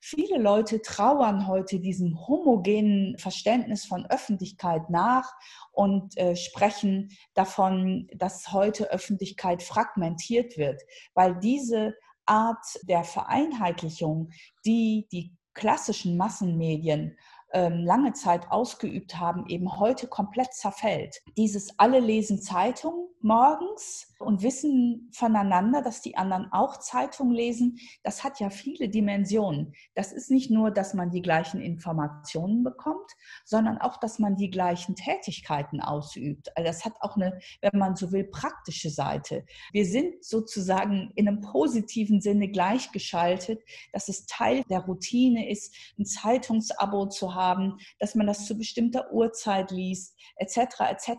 Viele Leute trauern heute diesem homogenen Verständnis von Öffentlichkeit nach und äh, sprechen davon, dass heute Öffentlichkeit fragmentiert wird, weil diese Art der Vereinheitlichung, die die klassischen Massenmedien ähm, lange Zeit ausgeübt haben, eben heute komplett zerfällt. Dieses alle lesen Zeitung morgens und wissen voneinander, dass die anderen auch Zeitung lesen, das hat ja viele Dimensionen. Das ist nicht nur, dass man die gleichen Informationen bekommt, sondern auch, dass man die gleichen Tätigkeiten ausübt. Also das hat auch eine, wenn man so will, praktische Seite. Wir sind sozusagen in einem positiven Sinne gleichgeschaltet, dass es Teil der Routine ist, ein Zeitungsabo zu haben, dass man das zu bestimmter Uhrzeit liest, etc. etc.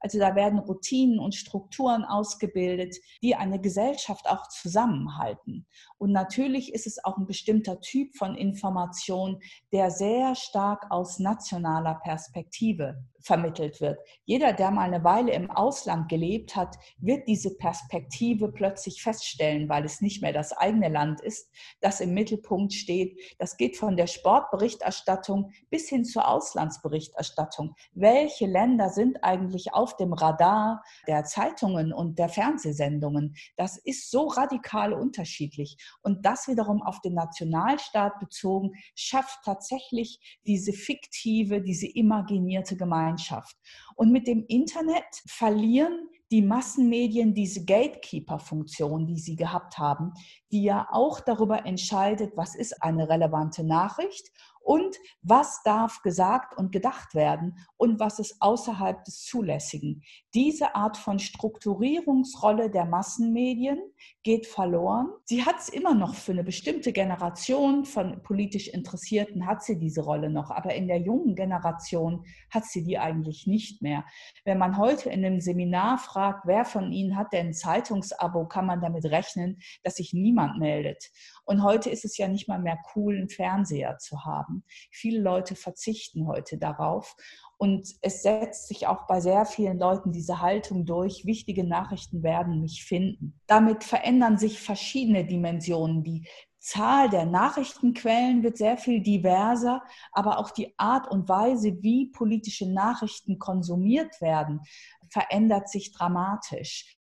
Also da werden Routinen und Strukturen aus ausgebildet, die eine Gesellschaft auch zusammenhalten. Und natürlich ist es auch ein bestimmter Typ von Information, der sehr stark aus nationaler Perspektive vermittelt wird. Jeder, der mal eine Weile im Ausland gelebt hat, wird diese Perspektive plötzlich feststellen, weil es nicht mehr das eigene Land ist, das im Mittelpunkt steht. Das geht von der Sportberichterstattung bis hin zur Auslandsberichterstattung. Welche Länder sind eigentlich auf dem Radar der Zeitungen und der Fernsehsendungen? Das ist so radikal unterschiedlich. Und das wiederum auf den Nationalstaat bezogen schafft tatsächlich diese fiktive, diese imaginierte Gemeinschaft. Gemeinschaft. Und mit dem Internet verlieren die Massenmedien diese Gatekeeper-Funktion, die sie gehabt haben, die ja auch darüber entscheidet, was ist eine relevante Nachricht und was darf gesagt und gedacht werden und was ist außerhalb des Zulässigen. Diese Art von Strukturierungsrolle der Massenmedien geht verloren. Sie hat es immer noch für eine bestimmte Generation von politisch Interessierten, hat sie diese Rolle noch, aber in der jungen Generation hat sie die eigentlich nicht mehr. Wenn man heute in einem Seminar fragt, wer von Ihnen hat denn ein Zeitungsabo, kann man damit rechnen, dass sich niemand meldet. Und heute ist es ja nicht mal mehr cool, einen Fernseher zu haben. Viele Leute verzichten heute darauf. Und es setzt sich auch bei sehr vielen Leuten diese Haltung durch, wichtige Nachrichten werden mich finden. Damit verändern sich verschiedene Dimensionen. Die Zahl der Nachrichtenquellen wird sehr viel diverser, aber auch die Art und Weise, wie politische Nachrichten konsumiert werden, verändert sich dramatisch.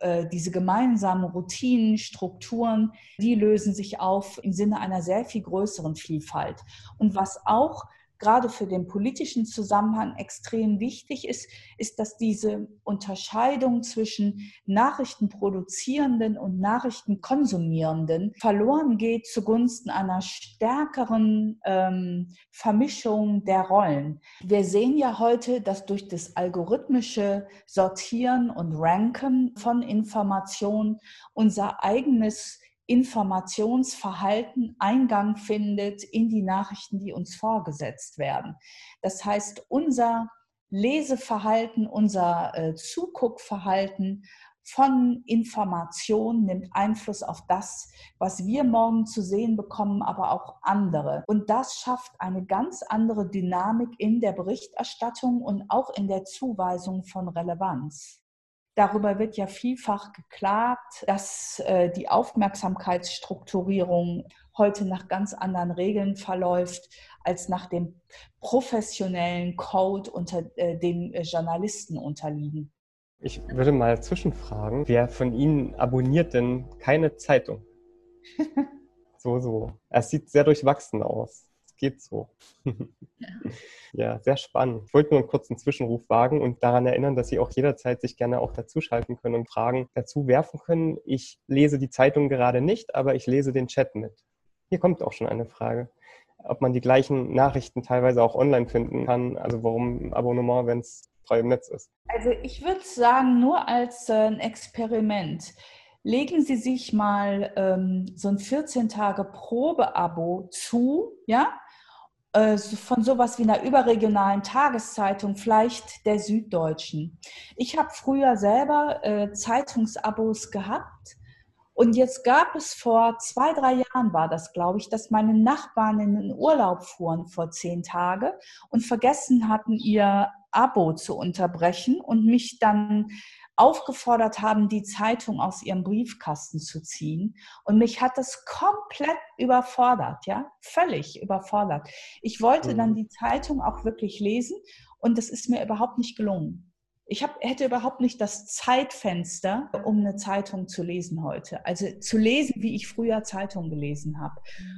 Äh, diese gemeinsamen Routinen, Strukturen, die lösen sich auf im Sinne einer sehr viel größeren Vielfalt. Und was auch gerade für den politischen Zusammenhang extrem wichtig ist, ist, dass diese Unterscheidung zwischen Nachrichtenproduzierenden und Nachrichtenkonsumierenden verloren geht zugunsten einer stärkeren ähm, Vermischung der Rollen. Wir sehen ja heute, dass durch das algorithmische Sortieren und Ranken von Informationen unser eigenes Informationsverhalten Eingang findet in die Nachrichten, die uns vorgesetzt werden. Das heißt, unser Leseverhalten, unser äh, Zuguckverhalten von Informationen nimmt Einfluss auf das, was wir morgen zu sehen bekommen, aber auch andere. Und das schafft eine ganz andere Dynamik in der Berichterstattung und auch in der Zuweisung von Relevanz. Darüber wird ja vielfach geklagt, dass äh, die Aufmerksamkeitsstrukturierung heute nach ganz anderen Regeln verläuft als nach dem professionellen Code, unter äh, dem äh, Journalisten unterliegen. Ich würde mal zwischenfragen, wer von Ihnen abonniert denn keine Zeitung? (laughs) so, so. Es sieht sehr durchwachsen aus geht so. Ja. ja. sehr spannend. Ich wollte nur einen kurzen Zwischenruf wagen und daran erinnern, dass Sie auch jederzeit sich gerne auch dazuschalten können und Fragen dazu werfen können. Ich lese die Zeitung gerade nicht, aber ich lese den Chat mit. Hier kommt auch schon eine Frage. Ob man die gleichen Nachrichten teilweise auch online finden kann, also warum Abonnement, wenn es frei im Netz ist. Also ich würde sagen, nur als äh, ein Experiment legen Sie sich mal ähm, so ein 14 Tage Probeabo zu, ja, von sowas wie einer überregionalen Tageszeitung, vielleicht der Süddeutschen. Ich habe früher selber äh, Zeitungsabos gehabt und jetzt gab es vor zwei, drei Jahren war das, glaube ich, dass meine Nachbarn in den Urlaub fuhren vor zehn Tagen und vergessen hatten, ihr Abo zu unterbrechen und mich dann aufgefordert haben, die Zeitung aus ihrem Briefkasten zu ziehen. Und mich hat das komplett überfordert, ja, völlig überfordert. Ich wollte dann mhm. die Zeitung auch wirklich lesen und das ist mir überhaupt nicht gelungen. Ich hab, hätte überhaupt nicht das Zeitfenster, um eine Zeitung zu lesen heute. Also zu lesen, wie ich früher Zeitung gelesen habe,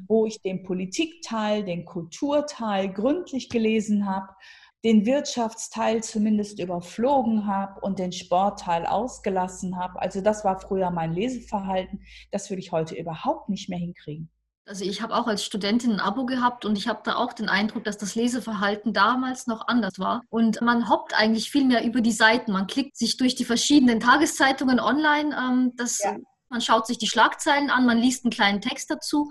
wo ich den Politikteil, den Kulturteil gründlich gelesen habe den Wirtschaftsteil zumindest überflogen habe und den Sportteil ausgelassen habe. Also das war früher mein Leseverhalten. Das würde ich heute überhaupt nicht mehr hinkriegen. Also ich habe auch als Studentin ein Abo gehabt und ich habe da auch den Eindruck, dass das Leseverhalten damals noch anders war. Und man hoppt eigentlich viel mehr über die Seiten. Man klickt sich durch die verschiedenen Tageszeitungen online. Ähm, das, ja. Man schaut sich die Schlagzeilen an, man liest einen kleinen Text dazu.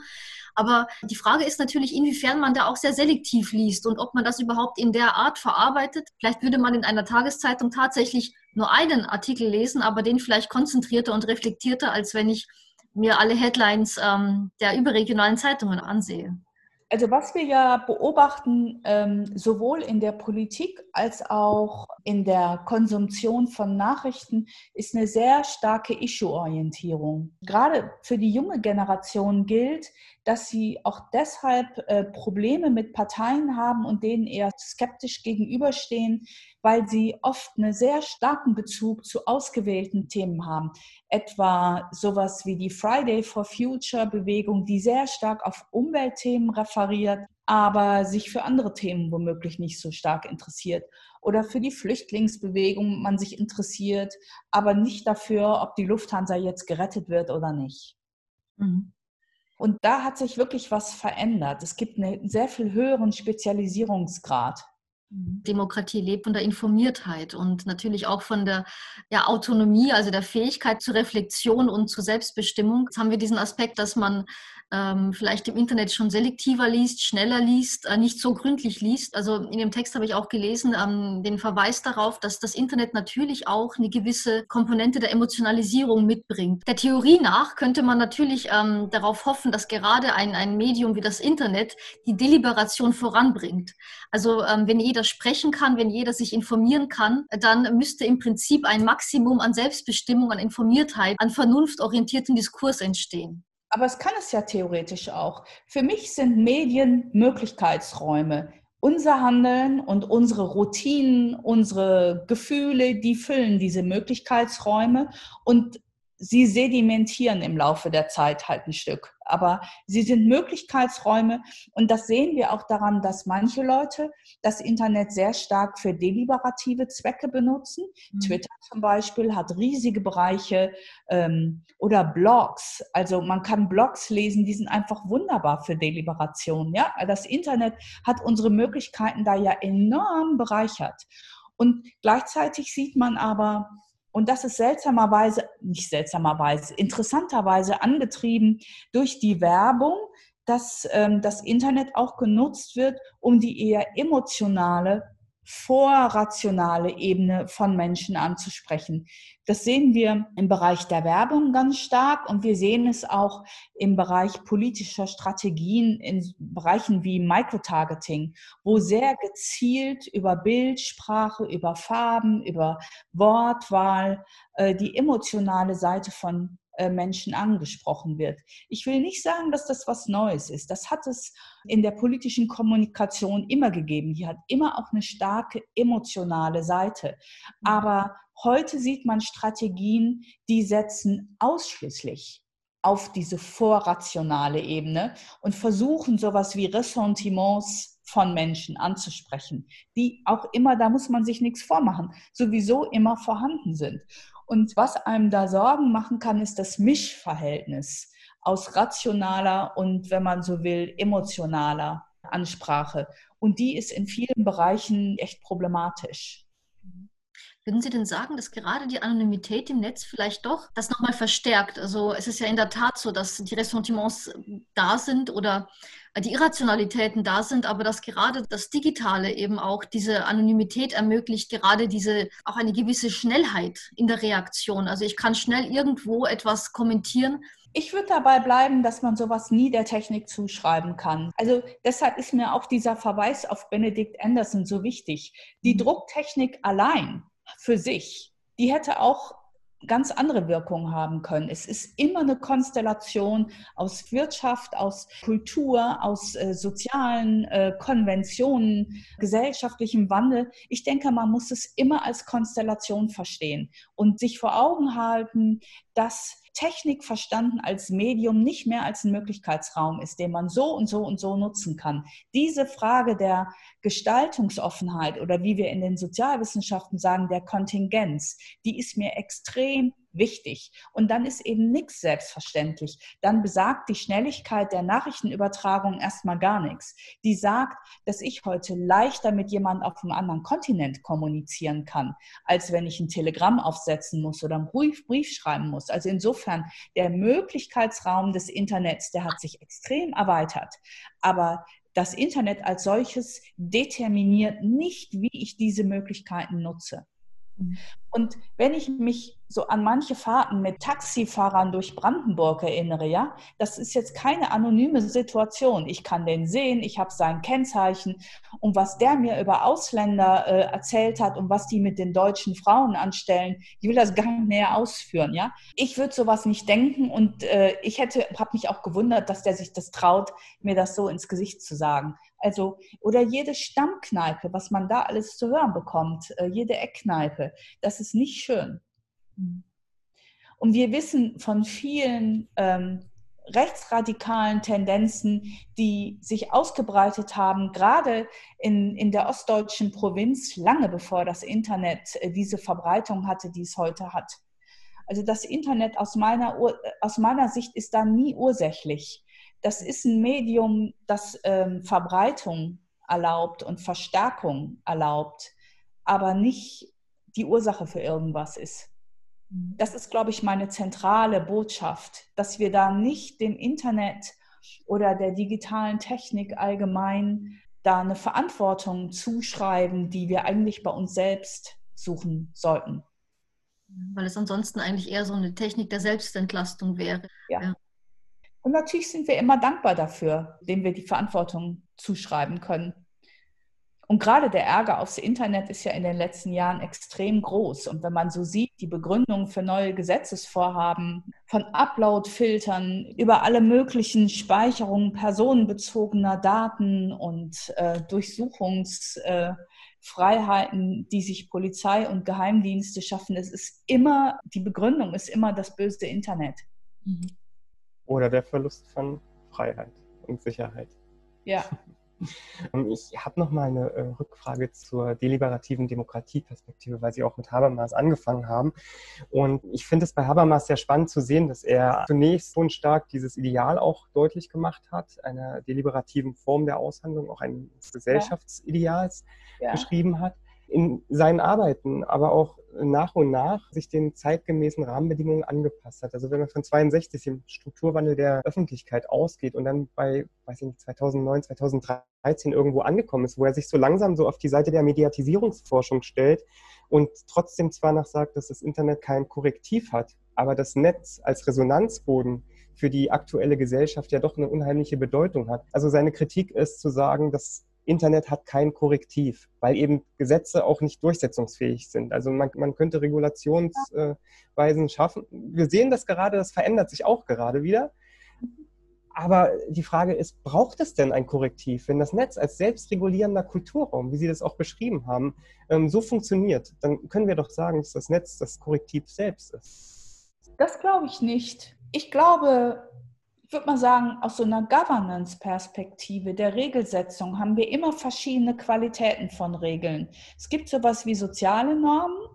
Aber die Frage ist natürlich, inwiefern man da auch sehr selektiv liest und ob man das überhaupt in der Art verarbeitet. Vielleicht würde man in einer Tageszeitung tatsächlich nur einen Artikel lesen, aber den vielleicht konzentrierter und reflektierter, als wenn ich mir alle Headlines ähm, der überregionalen Zeitungen ansehe. Also was wir ja beobachten, ähm, sowohl in der Politik als auch in der Konsumtion von Nachrichten, ist eine sehr starke Issue-Orientierung. Gerade für die junge Generation gilt, dass sie auch deshalb äh, Probleme mit Parteien haben und denen eher skeptisch gegenüberstehen, weil sie oft einen sehr starken Bezug zu ausgewählten Themen haben. Etwa sowas wie die Friday for Future Bewegung, die sehr stark auf Umweltthemen referiert, aber sich für andere Themen womöglich nicht so stark interessiert. Oder für die Flüchtlingsbewegung man sich interessiert, aber nicht dafür, ob die Lufthansa jetzt gerettet wird oder nicht. Mhm. Und da hat sich wirklich was verändert. Es gibt einen sehr viel höheren Spezialisierungsgrad. Demokratie lebt von der Informiertheit und natürlich auch von der ja, Autonomie, also der Fähigkeit zur Reflexion und zur Selbstbestimmung. Jetzt haben wir diesen Aspekt, dass man ähm, vielleicht im Internet schon selektiver liest, schneller liest, äh, nicht so gründlich liest. Also in dem Text habe ich auch gelesen, ähm, den Verweis darauf, dass das Internet natürlich auch eine gewisse Komponente der Emotionalisierung mitbringt. Der Theorie nach könnte man natürlich ähm, darauf hoffen, dass gerade ein, ein Medium wie das Internet die Deliberation voranbringt. Also ähm, wenn jeder sprechen kann, wenn jeder sich informieren kann, dann müsste im Prinzip ein Maximum an Selbstbestimmung, an Informiertheit, an vernunftorientierten Diskurs entstehen. Aber es kann es ja theoretisch auch. Für mich sind Medien Möglichkeitsräume. Unser Handeln und unsere Routinen, unsere Gefühle, die füllen diese Möglichkeitsräume und sie sedimentieren im Laufe der Zeit halt ein Stück. Aber sie sind Möglichkeitsräume und das sehen wir auch daran, dass manche Leute das Internet sehr stark für deliberative Zwecke benutzen. Mhm. Twitter zum Beispiel hat riesige Bereiche ähm, oder Blogs. Also man kann Blogs lesen, die sind einfach wunderbar für Deliberation. Ja, das Internet hat unsere Möglichkeiten da ja enorm bereichert. Und gleichzeitig sieht man aber, und das ist seltsamerweise, nicht seltsamerweise, interessanterweise angetrieben durch die Werbung, dass ähm, das Internet auch genutzt wird, um die eher emotionale vorrationale Ebene von Menschen anzusprechen. Das sehen wir im Bereich der Werbung ganz stark und wir sehen es auch im Bereich politischer Strategien in Bereichen wie Microtargeting, wo sehr gezielt über Bildsprache, über Farben, über Wortwahl äh, die emotionale Seite von Menschen angesprochen wird. Ich will nicht sagen, dass das was Neues ist. Das hat es in der politischen Kommunikation immer gegeben. Die hat immer auch eine starke emotionale Seite. Mhm. Aber heute sieht man Strategien, die setzen ausschließlich auf diese vorrationale Ebene und versuchen sowas wie Ressentiments von Menschen anzusprechen, die auch immer, da muss man sich nichts vormachen, sowieso immer vorhanden sind. Und was einem da Sorgen machen kann, ist das Mischverhältnis aus rationaler und, wenn man so will, emotionaler Ansprache. Und die ist in vielen Bereichen echt problematisch. Würden Sie denn sagen, dass gerade die Anonymität im Netz vielleicht doch das nochmal verstärkt? Also es ist ja in der Tat so, dass die Ressentiments da sind oder die Irrationalitäten da sind, aber dass gerade das Digitale eben auch diese Anonymität ermöglicht, gerade diese auch eine gewisse Schnellheit in der Reaktion. Also ich kann schnell irgendwo etwas kommentieren. Ich würde dabei bleiben, dass man sowas nie der Technik zuschreiben kann. Also deshalb ist mir auch dieser Verweis auf Benedict Anderson so wichtig. Die mhm. Drucktechnik allein für sich, die hätte auch ganz andere Wirkungen haben können. Es ist immer eine Konstellation aus Wirtschaft, aus Kultur, aus äh, sozialen äh, Konventionen, gesellschaftlichem Wandel. Ich denke, man muss es immer als Konstellation verstehen und sich vor Augen halten, dass Technik verstanden als Medium nicht mehr als ein Möglichkeitsraum ist, den man so und so und so nutzen kann. Diese Frage der Gestaltungsoffenheit oder wie wir in den Sozialwissenschaften sagen, der Kontingenz, die ist mir extrem wichtig. Und dann ist eben nichts selbstverständlich. Dann besagt die Schnelligkeit der Nachrichtenübertragung erstmal gar nichts. Die sagt, dass ich heute leichter mit jemandem auf einem anderen Kontinent kommunizieren kann, als wenn ich ein Telegramm aufsetzen muss oder einen Brief, schreiben muss. Also insofern, der Möglichkeitsraum des Internets, der hat sich extrem erweitert. Aber das Internet als solches determiniert nicht, wie ich diese Möglichkeiten nutze. Und wenn ich mich so an manche Fahrten mit Taxifahrern durch Brandenburg erinnere, ja, das ist jetzt keine anonyme Situation. Ich kann den sehen, ich habe sein Kennzeichen und was der mir über Ausländer äh, erzählt hat und was die mit den deutschen Frauen anstellen, ich will das gar nicht näher ausführen, ja. Ich würde sowas nicht denken und äh, ich hätte, habe mich auch gewundert, dass der sich das traut, mir das so ins Gesicht zu sagen. Also, oder jede Stammkneipe, was man da alles zu hören bekommt, äh, jede Eckkneipe, das ist nicht schön. Und wir wissen von vielen ähm, rechtsradikalen Tendenzen, die sich ausgebreitet haben, gerade in, in der ostdeutschen Provinz, lange bevor das Internet äh, diese Verbreitung hatte, die es heute hat. Also das Internet aus meiner, aus meiner Sicht ist da nie ursächlich das ist ein Medium, das ähm, Verbreitung erlaubt und Verstärkung erlaubt, aber nicht die Ursache für irgendwas ist. Mhm. Das ist, glaube ich, meine zentrale Botschaft, dass wir da nicht dem Internet oder der digitalen Technik allgemein da eine Verantwortung zuschreiben, die wir eigentlich bei uns selbst suchen sollten. Weil es ansonsten eigentlich eher so eine Technik der Selbstentlastung wäre. Ja. Und natürlich sind wir immer dankbar dafür, dem wir die Verantwortung zuschreiben können. Und gerade der Ärger aufs Internet ist ja in den letzten Jahren extrem groß. Und wenn man so sieht, die Begründung für neue Gesetzesvorhaben von Upload-Filtern über alle möglichen Speicherungen personenbezogener Daten und äh, Durchsuchungsfreiheiten, äh, die sich Polizei und Geheimdienste schaffen, es ist immer, die Begründung ist immer das böse Internet. Mhm. Oder der Verlust von Freiheit und Sicherheit. Ja. (laughs) Ähm, ich habe noch mal eine äh, Rückfrage zur deliberativen Demokratieperspektive, weil Sie auch mit Habermas angefangen haben. Und ich finde es bei Habermas sehr spannend zu sehen, dass er zunächst schon stark dieses Ideal auch deutlich gemacht hat, einer deliberativen Form der Aushandlung, auch eines Gesellschaftsideals ja. beschrieben hat in seinen Arbeiten, aber auch nach und nach sich den zeitgemäßen Rahmenbedingungen angepasst hat. Also wenn man von 62 dem Strukturwandel der Öffentlichkeit ausgeht und dann bei, weiß ich nicht, 2009, 2013 irgendwo angekommen ist, wo er sich so langsam so auf die Seite der Mediatisierungsforschung stellt und trotzdem zwar noch sagt, dass das Internet kein Korrektiv hat, aber das Netz als Resonanzboden für die aktuelle Gesellschaft ja doch eine unheimliche Bedeutung hat. Also seine Kritik ist zu sagen, dass Internet hat kein Korrektiv, weil eben Gesetze auch nicht durchsetzungsfähig sind. Also man, man könnte Regulationsweisen schaffen. Wir sehen das gerade, das verändert sich auch gerade wieder. Aber die Frage ist, braucht es denn ein Korrektiv, wenn das Netz als selbstregulierender Kulturraum, wie Sie das auch beschrieben haben, ähm, so funktioniert? Dann können wir doch sagen, dass das Netz das Korrektiv selbst ist. Das glaube ich nicht. Ich glaube, würde mal sagen, aus so einer Governance-Perspektive der Regelsetzung haben wir immer verschiedene Qualitäten von Regeln. Es gibt sowas wie soziale Normen,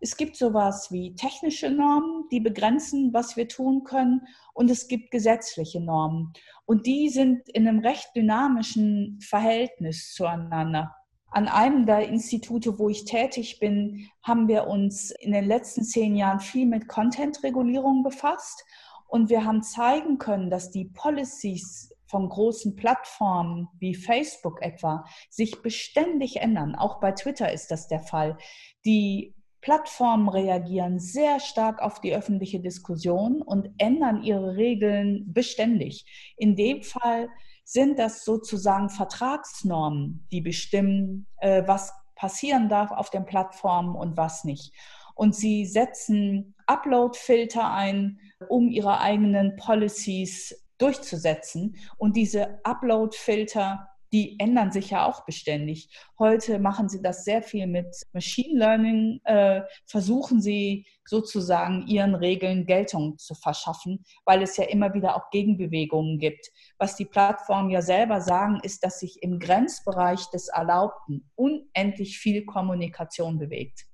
es gibt sowas wie technische Normen, die begrenzen, was wir tun können, und es gibt gesetzliche Normen. Und die sind in einem recht dynamischen Verhältnis zueinander. An einem der Institute, wo ich tätig bin, haben wir uns in den letzten zehn Jahren viel mit Content-Regulierung befasst und wir haben zeigen können, dass die Policies von großen Plattformen wie Facebook etwa sich beständig ändern. Auch bei Twitter ist das der Fall. Die Plattformen reagieren sehr stark auf die öffentliche Diskussion und ändern ihre Regeln beständig. In dem Fall sind das sozusagen Vertragsnormen, die bestimmen, äh, was passieren darf auf den Plattformen und was nicht. Und sie setzen Upload-Filter ein, um ihre eigenen Policies durchzusetzen. Und diese Upload-Filter, die ändern sich ja auch beständig. Heute machen sie das sehr viel mit Machine Learning, äh, versuchen sie sozusagen ihren Regeln Geltung zu verschaffen, weil es ja immer wieder auch Gegenbewegungen gibt. Was die Plattformen ja selber sagen, ist, dass sich im Grenzbereich des Erlaubten unendlich viel Kommunikation bewegt.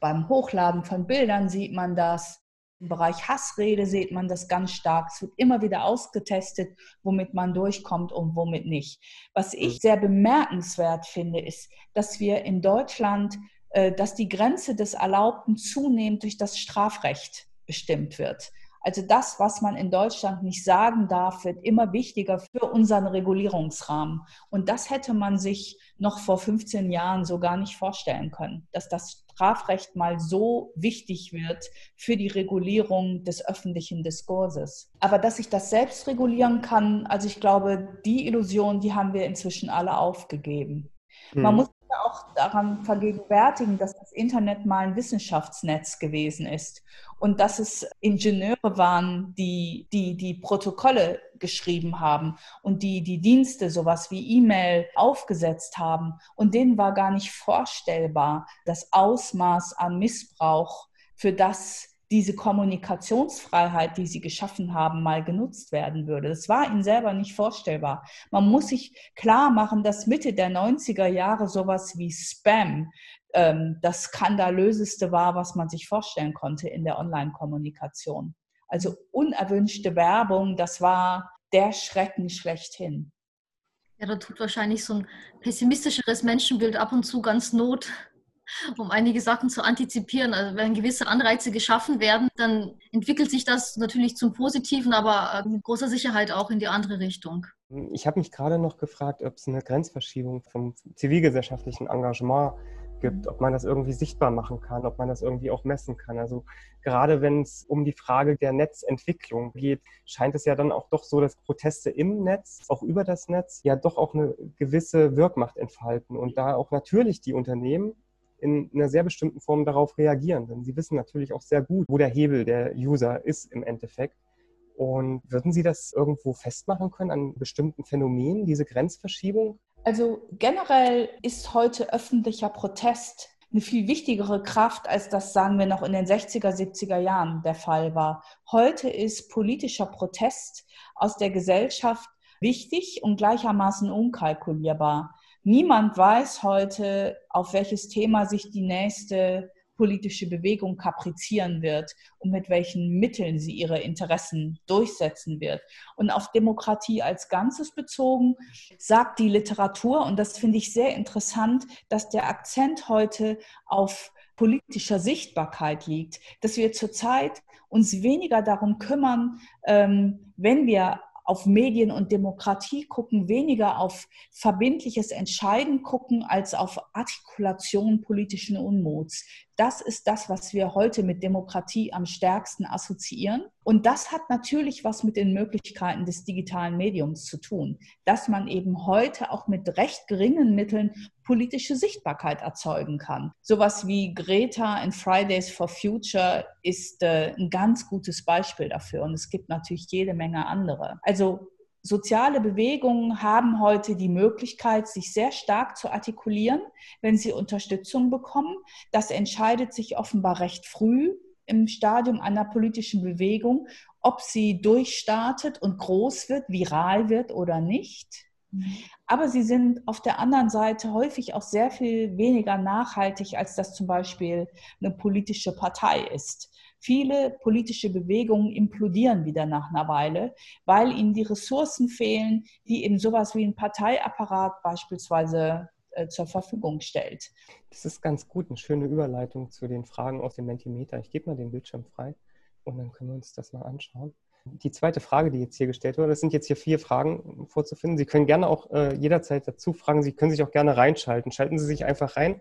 Beim Hochladen von Bildern sieht man das. Im Bereich Hassrede sieht man das ganz stark. Es wird immer wieder ausgetestet, womit man durchkommt und womit nicht. Was ich mhm. sehr bemerkenswert finde, ist, dass wir in Deutschland, äh, dass die Grenze des Erlaubten zunehmend durch das Strafrecht bestimmt wird. Also das, was man in Deutschland nicht sagen darf, wird immer wichtiger für unseren Regulierungsrahmen. Und das hätte man sich noch vor 15 Jahren so gar nicht vorstellen können, dass das Strafrecht mal so wichtig wird für die Regulierung des öffentlichen Diskurses. Aber dass ich das selbst regulieren kann, also ich glaube, die Illusion, die haben wir inzwischen alle aufgegeben. Hm. Man muss auch daran vergegenwärtigen, dass das Internet mal ein Wissenschaftsnetz gewesen ist und dass es Ingenieure waren, die die, die Protokolle geschrieben haben und die die Dienste, sowas wie E-Mail, aufgesetzt haben. Und denen war gar nicht vorstellbar, das Ausmaß an Missbrauch, für das diese Kommunikationsfreiheit, die sie geschaffen haben, mal genutzt werden würde. Das war ihnen selber nicht vorstellbar. Man muss sich klar machen, dass Mitte der 90er Jahre sowas wie Spam ähm, das skandalöseste war, was man sich vorstellen konnte in der Online-Kommunikation. Also unerwünschte Werbung, das war der Schrecken schlechthin. Ja, da tut wahrscheinlich so ein pessimistischeres Menschenbild ab und zu ganz Not, (laughs) um einige Sachen zu antizipieren. Also wenn gewisse Anreize geschaffen werden, dann entwickelt sich das natürlich zum Positiven, aber mit großer Sicherheit auch in die andere Richtung. Ich habe mich gerade noch gefragt, ob es eine Grenzverschiebung vom zivilgesellschaftlichen Engagement gibt, ob man das irgendwie sichtbar machen kann, ob man das irgendwie auch messen kann. Also gerade wenn es um die Frage der Netzentwicklung geht, scheint es ja dann auch doch so, dass Proteste im Netz, auch über das Netz, ja doch auch eine gewisse Wirkmacht entfalten und da auch natürlich die Unternehmen in einer sehr bestimmten Form darauf reagieren. Denn sie wissen natürlich auch sehr gut, wo der Hebel der User ist im Endeffekt. Und würden Sie das irgendwo festmachen können an bestimmten Phänomenen, diese Grenzverschiebung? Also generell ist heute öffentlicher Protest eine viel wichtigere Kraft, als das, sagen wir, noch in den 60er, 70er Jahren der Fall war. Heute ist politischer Protest aus der Gesellschaft wichtig und gleichermaßen unkalkulierbar. Niemand weiß heute, auf welches Thema sich die nächste politische Bewegung kaprizieren wird und mit welchen Mitteln sie ihre Interessen durchsetzen wird. Und auf Demokratie als Ganzes bezogen sagt die Literatur, und das finde ich sehr interessant, dass der Akzent heute auf politischer Sichtbarkeit liegt, dass wir zurzeit uns weniger darum kümmern, ähm, wenn wir auf Medien und Demokratie gucken, weniger auf verbindliches Entscheiden gucken als auf Artikulation politischen Unmuts. Das ist das, was wir heute mit Demokratie am stärksten assoziieren. Und das hat natürlich was mit den Möglichkeiten des digitalen Mediums zu tun, dass man eben heute auch mit recht geringen Mitteln politische Sichtbarkeit erzeugen kann. Sowas wie Greta in Fridays for Future ist äh, ein ganz gutes Beispiel dafür. Und es gibt natürlich jede Menge andere. Also soziale Bewegungen haben heute die Möglichkeit, sich sehr stark zu artikulieren, wenn sie Unterstützung bekommen. Das entscheidet sich offenbar recht früh im Stadium einer politischen Bewegung, ob sie durchstartet und groß wird, viral wird oder nicht. Mhm. Aber sie sind auf der anderen Seite häufig auch sehr viel weniger nachhaltig, als das zum Beispiel eine politische Partei ist. Viele politische Bewegungen implodieren wieder nach einer Weile, weil ihnen die Ressourcen fehlen, die eben sowas wie ein Parteiapparat beispielsweise äh, zur Verfügung stellt. Das ist ganz gut, eine schöne Überleitung zu den Fragen aus dem Mentimeter. Ich gebe mal den Bildschirm frei und dann können wir uns das mal anschauen. Die zweite Frage, die jetzt hier gestellt wurde, das sind jetzt hier vier Fragen vorzufinden. Sie können gerne auch äh, jederzeit dazu fragen. Sie können sich auch gerne reinschalten. Schalten Sie sich einfach rein.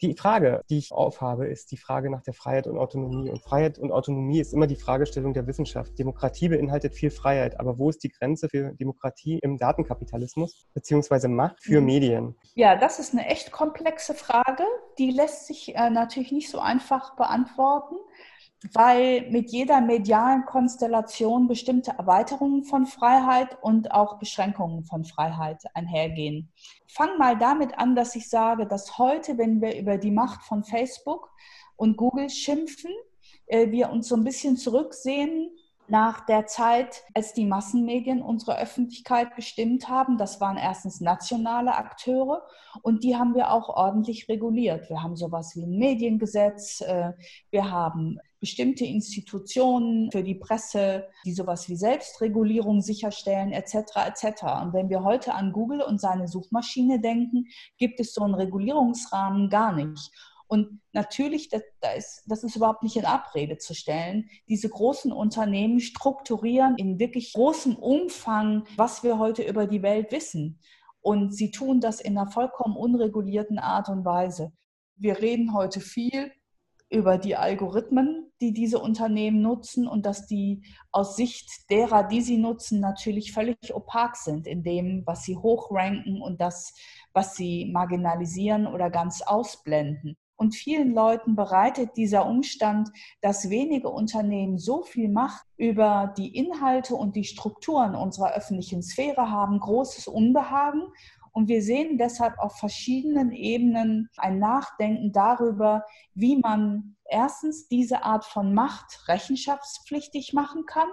Die Frage, die ich aufhabe, ist die Frage nach der Freiheit und Autonomie. Und Freiheit und Autonomie ist immer die Fragestellung der Wissenschaft. Demokratie beinhaltet viel Freiheit, aber wo ist die Grenze für Demokratie im Datenkapitalismus beziehungsweise Macht für mhm. Medien? Ja, das ist eine echt komplexe Frage. Die lässt sich äh, natürlich nicht so einfach beantworten weil mit jeder medialen Konstellation bestimmte Erweiterungen von Freiheit und auch Beschränkungen von Freiheit einhergehen. Fang mal damit an, dass ich sage, dass heute, wenn wir über die Macht von Facebook und Google schimpfen, äh, wir uns so ein bisschen zurücksehen nach der Zeit, als die Massenmedien unsere Öffentlichkeit bestimmt haben. Das waren erstens nationale Akteure und die haben wir auch ordentlich reguliert. Wir haben sowas wie ein Mediengesetz, äh, wir haben bestimmte Institutionen für die Presse, die sowas wie Selbstregulierung sicherstellen, etc. etc. Und wenn wir heute an Google und seine Suchmaschine denken, gibt es so einen Regulierungsrahmen gar nicht. Und natürlich, das, das ist überhaupt nicht in Abrede zu stellen. Diese großen Unternehmen strukturieren in wirklich großem Umfang, was wir heute über die Welt wissen. Und sie tun das in einer vollkommen unregulierten Art und Weise. Wir reden heute viel über die Algorithmen, die diese Unternehmen nutzen und dass die aus Sicht derer, die sie nutzen, natürlich völlig opak sind in dem, was sie hochranken und das, was sie marginalisieren oder ganz ausblenden. Und vielen Leuten bereitet dieser Umstand, dass wenige Unternehmen so viel Macht über die Inhalte und die Strukturen unserer öffentlichen Sphäre haben, großes Unbehagen. Und wir sehen deshalb auf verschiedenen Ebenen ein Nachdenken darüber, wie man erstens diese Art von Macht rechenschaftspflichtig machen kann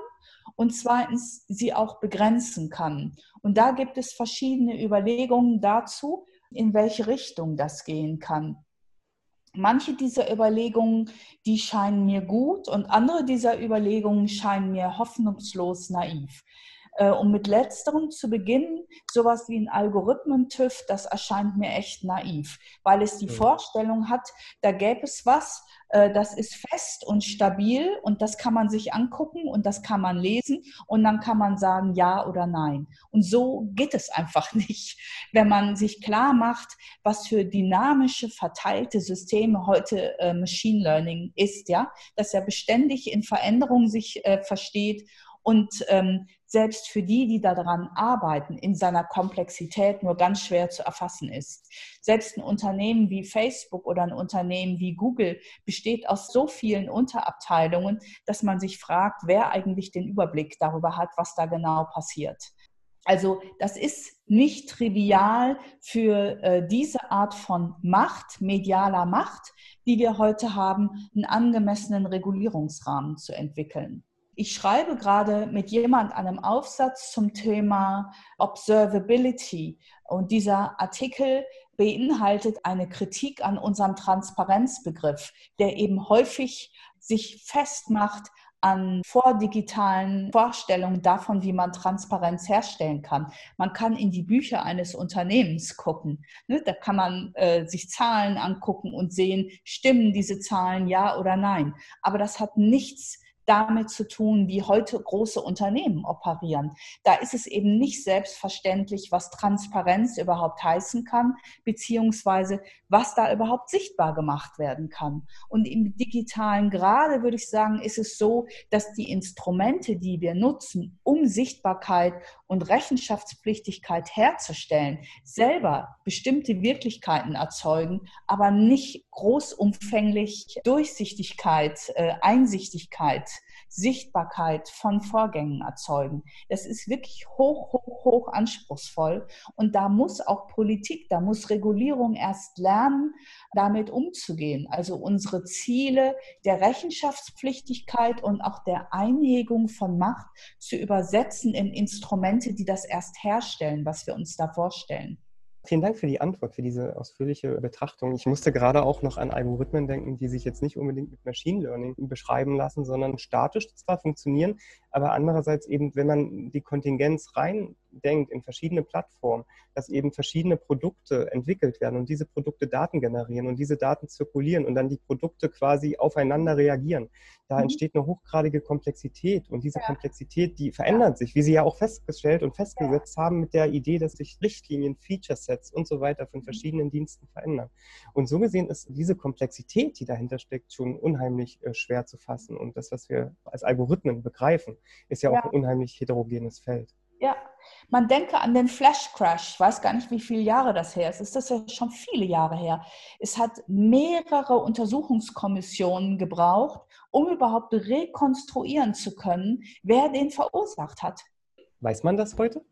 und zweitens sie auch begrenzen kann. Und da gibt es verschiedene Überlegungen dazu, in welche Richtung das gehen kann. Manche dieser Überlegungen, die scheinen mir gut und andere dieser Überlegungen scheinen mir hoffnungslos naiv. Äh, um mit letzterem zu beginnen, sowas wie ein Algorithmen-TÜV, das erscheint mir echt naiv, weil es die Vorstellung hat, da gäbe es was, äh, das ist fest und stabil und das kann man sich angucken und das kann man lesen und dann kann man sagen ja oder nein. Und so geht es einfach (laughs) nicht, wenn man sich klar macht, was für dynamische, verteilte Systeme heute äh, Machine Learning ist, ja, dass er beständig in Veränderung sich äh, versteht und ähm, selbst für die, die daran arbeiten, in seiner Komplexität nur ganz schwer zu erfassen ist. Selbst ein Unternehmen wie Facebook oder ein Unternehmen wie Google besteht aus so vielen Unterabteilungen, dass man sich fragt, wer eigentlich den Überblick darüber hat, was da genau passiert. Also das ist nicht trivial für äh, diese Art von Macht, medialer Macht, die wir heute haben, einen angemessenen Regulierungsrahmen zu entwickeln. Ich schreibe gerade mit jemand einem Aufsatz zum Thema Observability und dieser Artikel beinhaltet eine Kritik an unserem Transparenzbegriff, der eben häufig sich festmacht an vordigitalen Vorstellungen davon, wie man Transparenz herstellen kann. Man kann in die Bücher eines Unternehmens gucken. Ne? Da kann man äh, sich Zahlen angucken und sehen, stimmen diese Zahlen ja oder nein. Aber das hat nichts damit zu tun, wie heute große Unternehmen operieren. Da ist es eben nicht selbstverständlich, was Transparenz überhaupt heißen kann, beziehungsweise was da überhaupt sichtbar gemacht werden kann. Und im digitalen gerade würde ich sagen, ist es so, dass die Instrumente, die wir nutzen, um Sichtbarkeit und Rechenschaftspflichtigkeit herzustellen, selber bestimmte Wirklichkeiten erzeugen, aber nicht großumfänglich Durchsichtigkeit, äh, Einsichtigkeit Sichtbarkeit von Vorgängen erzeugen. Das ist wirklich hoch, hoch, hoch anspruchsvoll. Und da muss auch Politik, da muss Regulierung erst lernen, damit umzugehen. Also unsere Ziele der Rechenschaftspflichtigkeit und auch der Einhegung von Macht zu übersetzen in Instrumente, die das erst herstellen, was wir uns da vorstellen. Vielen Dank für die Antwort, für diese ausführliche Betrachtung. Ich musste gerade auch noch an Algorithmen denken, die sich jetzt nicht unbedingt mit Machine Learning beschreiben lassen, sondern statisch zwar funktionieren, aber andererseits eben, wenn man die Kontingenz rein denkt in verschiedene Plattformen, dass eben verschiedene Produkte entwickelt werden und diese Produkte Daten generieren und diese Daten zirkulieren und dann die Produkte quasi aufeinander reagieren. Da mhm. entsteht eine hochgradige Komplexität und diese ja. Komplexität, die verändert ja. sich, wie Sie ja auch festgestellt und festgesetzt ja. haben mit der Idee, dass sich Richtlinien, Feature-Sets und so weiter von mhm. verschiedenen Diensten verändern. Und so gesehen ist diese Komplexität, die dahinter steckt, schon unheimlich äh, schwer zu fassen und das, was wir als Algorithmen begreifen, ist ja auch ein unheimlich heterogenes Feld. Ja, man denke an den Flash Crash. Ich weiß gar nicht, wie viele Jahre das her ist. Ist das ja schon viele Jahre her. Es hat mehrere Untersuchungskommissionen gebraucht, um überhaupt rekonstruieren zu können, wer den verursacht hat. Weiß man das heute?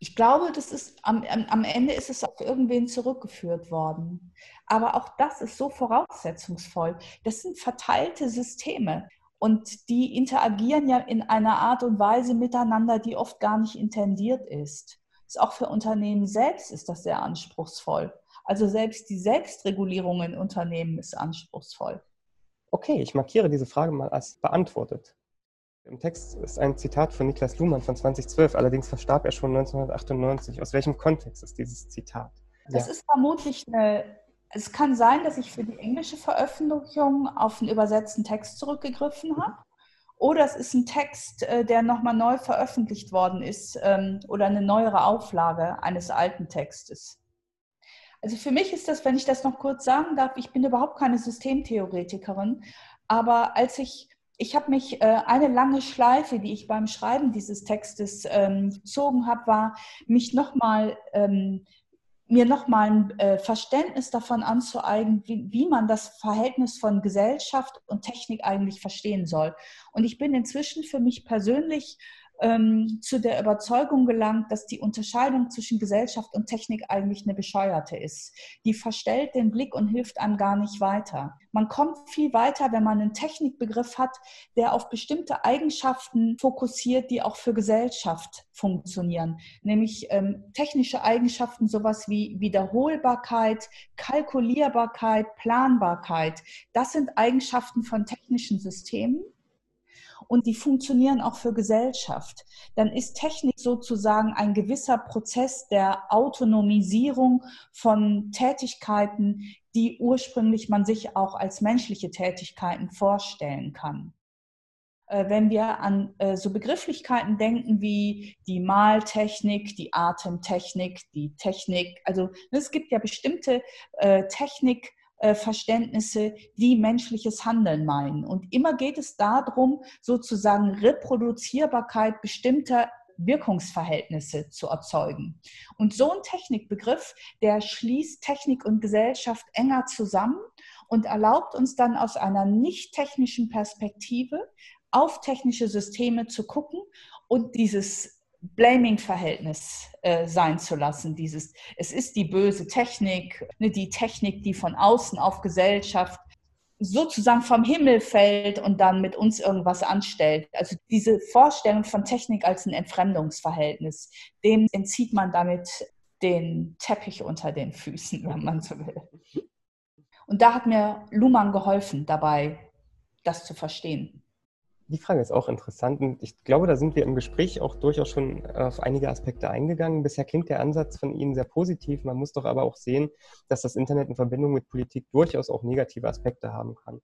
Ich glaube, das ist am, am Ende ist es auf irgendwen zurückgeführt worden. Aber auch das ist so voraussetzungsvoll. Das sind verteilte Systeme. Und die interagieren ja in einer Art und Weise miteinander, die oft gar nicht intendiert ist. ist auch für Unternehmen selbst ist das sehr anspruchsvoll. Also selbst die Selbstregulierung in Unternehmen ist anspruchsvoll. Okay, ich markiere diese Frage mal als beantwortet. Im Text ist ein Zitat von Niklas Luhmann von 2012, allerdings verstarb er schon 1998. Aus welchem Kontext ist dieses Zitat? Das ja. ist vermutlich eine es kann sein, dass ich für die englische Veröffentlichung auf einen übersetzten Text zurückgegriffen habe. Oder es ist ein Text, äh, der nochmal neu veröffentlicht worden ist ähm, oder eine neuere Auflage eines alten Textes. Also für mich ist das, wenn ich das noch kurz sagen darf, ich bin überhaupt keine Systemtheoretikerin, aber als ich, ich habe mich, äh, eine lange Schleife, die ich beim Schreiben dieses Textes ähm, gezogen habe, war, mich nochmal ähm, mir nochmal ein äh, Verständnis davon anzueigen, wie, wie man das Verhältnis von Gesellschaft und Technik eigentlich verstehen soll. Und ich bin inzwischen für mich persönlich ähm, zu der Überzeugung gelangt, dass die Unterscheidung zwischen Gesellschaft und Technik eigentlich eine bescheuerte ist. Die verstellt den Blick und hilft einem gar nicht weiter. Man kommt viel weiter, wenn man einen Technikbegriff hat, der auf bestimmte Eigenschaften fokussiert, die auch für Gesellschaft funktionieren. Nämlich ähm, technische Eigenschaften, sowas wie Wiederholbarkeit, Kalkulierbarkeit, Planbarkeit. Das sind Eigenschaften von technischen Systemen und die funktionieren auch für Gesellschaft, dann ist Technik sozusagen ein gewisser Prozess der Autonomisierung von Tätigkeiten, die ursprünglich man sich auch als menschliche Tätigkeiten vorstellen kann. Äh, wenn wir an äh, so Begrifflichkeiten denken wie die Maltechnik, die Atemtechnik, die Technik, also es gibt ja bestimmte äh, Technikverständnisse, die menschliches Handeln meinen. Und immer geht es darum, sozusagen Reproduzierbarkeit bestimmter Wirkungsverhältnisse zu erzeugen. Und so ein Technikbegriff, der schließt Technik und Gesellschaft enger zusammen und erlaubt uns dann aus einer nicht technischen Perspektive auf technische Systeme zu gucken und dieses Blaming-Verhältnis äh, sein zu lassen. Dieses, es ist die böse Technik, ne, die Technik, die von außen auf Gesellschaft sozusagen vom Himmel fällt und dann mit uns irgendwas anstellt. Also diese Vorstellung von Technik als ein Entfremdungsverhältnis, dem entzieht man damit den Teppich unter den Füßen, (laughs) wenn man so will. Und da hat mir Luhmann geholfen, dabei das zu verstehen. Die Frage ist auch interessant und ich glaube, da sind wir im Gespräch auch durchaus schon auf einige Aspekte eingegangen. Bisher klingt der Ansatz von Ihnen sehr positiv. Man muss doch aber auch sehen, dass das Internet in Verbindung mit Politik durchaus auch negative Aspekte haben kann.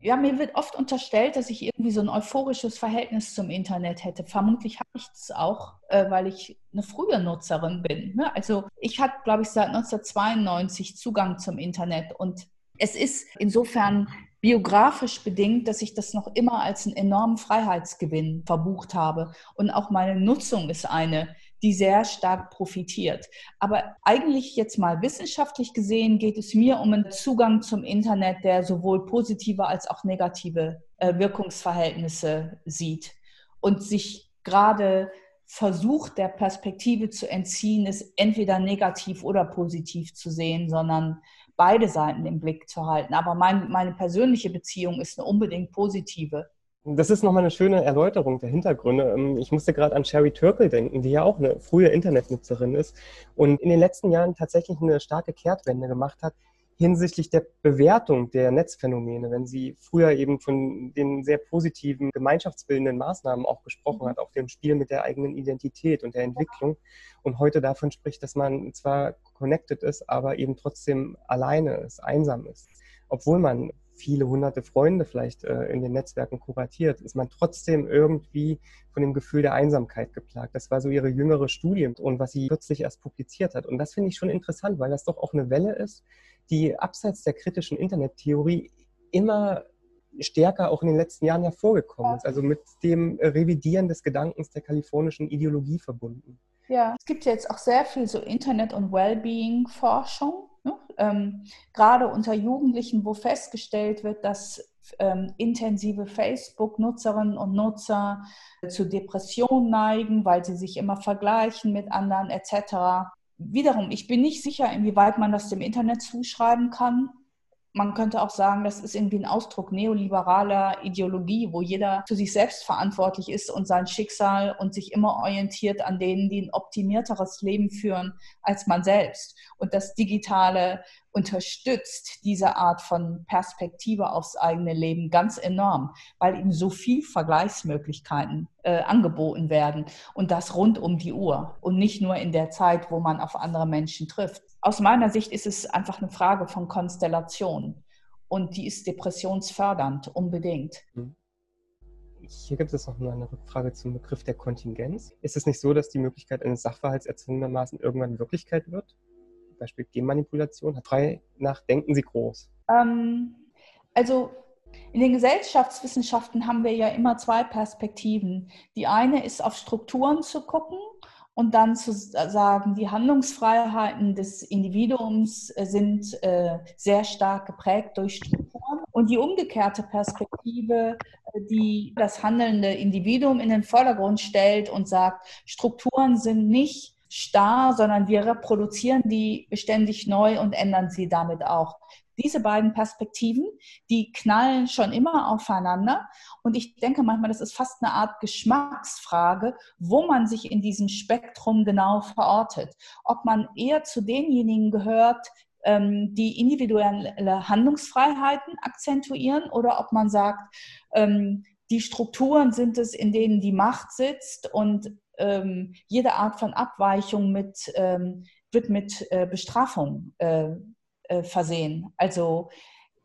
Ja, mir wird oft unterstellt, dass ich irgendwie so ein euphorisches Verhältnis zum Internet hätte. Vermutlich habe ich es auch, äh, weil ich eine frühe Nutzerin bin. Ne? Also ich hatte, glaube ich, seit 1992 Zugang zum Internet und es ist insofern biografisch bedingt, dass ich das noch immer als einen enormen Freiheitsgewinn verbucht habe. Und auch meine Nutzung ist eine, die sehr stark profitiert. Aber eigentlich jetzt mal wissenschaftlich gesehen geht es mir um einen Zugang zum Internet, der sowohl positive als auch negative äh, Wirkungsverhältnisse sieht und sich gerade versucht, der Perspektive zu entziehen, es entweder negativ oder positiv zu sehen, sondern beide Seiten im Blick zu halten. Aber mein, meine persönliche Beziehung ist eine unbedingt positive. Das ist nochmal eine schöne Erläuterung der Hintergründe. Ähm, ich musste gerade an Sherry Turkle denken, die ja auch eine frühe Internetnutzerin ist und in den letzten Jahren tatsächlich eine starke Kehrtwende gemacht hat, hinsichtlich der Bewertung der Netzphänomene, wenn sie früher eben von den sehr positiven gemeinschaftsbildenden Maßnahmen auch gesprochen mhm. hat, auch dem Spiel mit der eigenen Identität und der Entwicklung und heute davon spricht, dass man zwar connected ist, aber eben trotzdem alleine ist, einsam ist. Obwohl man viele hunderte Freunde vielleicht äh, in den Netzwerken kuratiert, ist man trotzdem irgendwie von dem Gefühl der Einsamkeit geplagt. Das war so ihre jüngere Studie und was sie kürzlich erst publiziert hat. Und das finde ich schon interessant, weil das doch auch eine Welle ist, die abseits der kritischen Internettheorie immer stärker auch in den letzten Jahren hervorgekommen ist, also mit dem Revidieren des Gedankens der kalifornischen Ideologie verbunden. Ja, es gibt ja jetzt auch sehr viel so Internet- und Wellbeing-Forschung? Ähm, gerade unter Jugendlichen, wo festgestellt wird, dass ähm, intensive Facebook-Nutzerinnen und Nutzer zu Depressionen neigen, weil sie sich immer vergleichen mit anderen etc wiederum, ich bin nicht sicher, inwieweit man das dem Internet zuschreiben kann. Man könnte auch sagen, das ist irgendwie ein Ausdruck neoliberaler Ideologie, wo jeder für sich selbst verantwortlich ist und sein Schicksal und sich immer orientiert an denen, die ein optimierteres Leben führen als man selbst. Und das Digitale unterstützt diese Art von Perspektive aufs eigene Leben ganz enorm, weil ihm so viel Vergleichsmöglichkeiten äh, angeboten werden und das rund um die Uhr und nicht nur in der Zeit, wo man auf andere Menschen trifft aus meiner Sicht ist es einfach eine Frage von Konstellation. Und die ist depressionsfördernd, unbedingt. Mhm. Hier gibt es noch eine Rückfrage zum Begriff der Kontingenz. Ist es nicht so, dass die Möglichkeit eines Sachverhalts erzwungenermaßen irgendwann Wirklichkeit wird? Beispiel Genmanipulation. Frei nach Denken Sie groß. Ähm, also in den Gesellschaftswissenschaften haben wir ja immer zwei Perspektiven. Die eine ist auf Strukturen zu gucken und dann zu sagen, die Handlungsfreiheiten des Individuums äh, sind äh, sehr stark geprägt durch Strukturen. Und die umgekehrte Perspektive, äh, die das handelnde Individuum in den Vordergrund stellt und sagt, Strukturen sind nicht starr, sondern wir reproduzieren die beständig neu und ändern sie damit auch diese beiden Perspektiven, die knallen schon immer aufeinander. Und ich denke manchmal, das ist fast eine Art Geschmacksfrage, wo man sich in diesem Spektrum genau verortet. Ob man eher zu denjenigen gehört, ähm, die individuelle Handlungsfreiheiten akzentuieren oder ob man sagt, ähm, die Strukturen sind es, in denen die Macht sitzt und ähm, jede Art von Abweichung mit, ähm, wird mit äh, Bestrafung äh, versehen. Also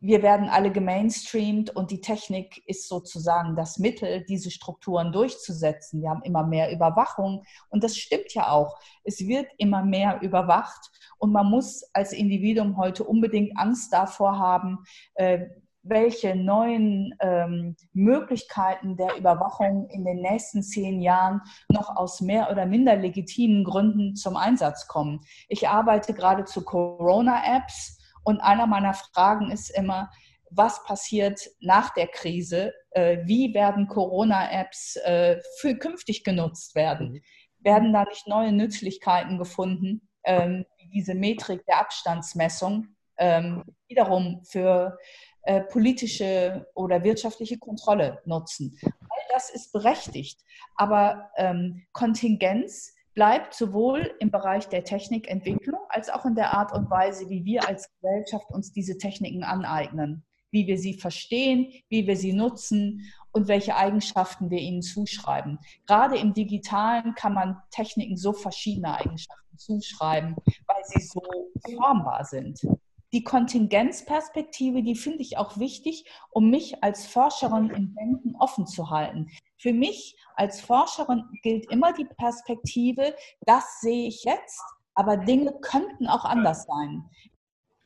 wir werden alle gemainstreamt und die Technik ist sozusagen das Mittel, diese Strukturen durchzusetzen. Wir haben immer mehr Überwachung und das stimmt ja auch. Es wird immer mehr überwacht und man muss als Individuum heute unbedingt Angst davor haben, äh, welche neuen ähm, Möglichkeiten der Überwachung in den nächsten zehn Jahren noch aus mehr oder minder legitimen Gründen zum Einsatz kommen. Ich arbeite gerade zu Corona-Apps und einer meiner Fragen ist immer, was passiert nach der Krise? Äh, wie werden Corona-Apps äh, für künftig genutzt werden? Mhm. Werden da nicht neue Nützlichkeiten gefunden, ähm, wie diese Metrik der Abstandsmessung ähm, wiederum für äh, politische oder wirtschaftliche Kontrolle nutzen? All das ist berechtigt, aber ähm, Kontingenz bleibt sowohl im Bereich der Technikentwicklung als auch in der Art und Weise, wie wir als Gesellschaft uns diese Techniken aneignen, wie wir sie verstehen, wie wir sie nutzen und welche Eigenschaften wir ihnen zuschreiben. Gerade im digitalen kann man Techniken so verschiedene Eigenschaften zuschreiben, weil sie so formbar sind die Kontingenzperspektive, die finde ich auch wichtig, um mich als Forscherin im Denken offen zu halten. Für mich als Forscherin gilt immer die Perspektive, das sehe ich jetzt, aber Dinge könnten auch anders sein.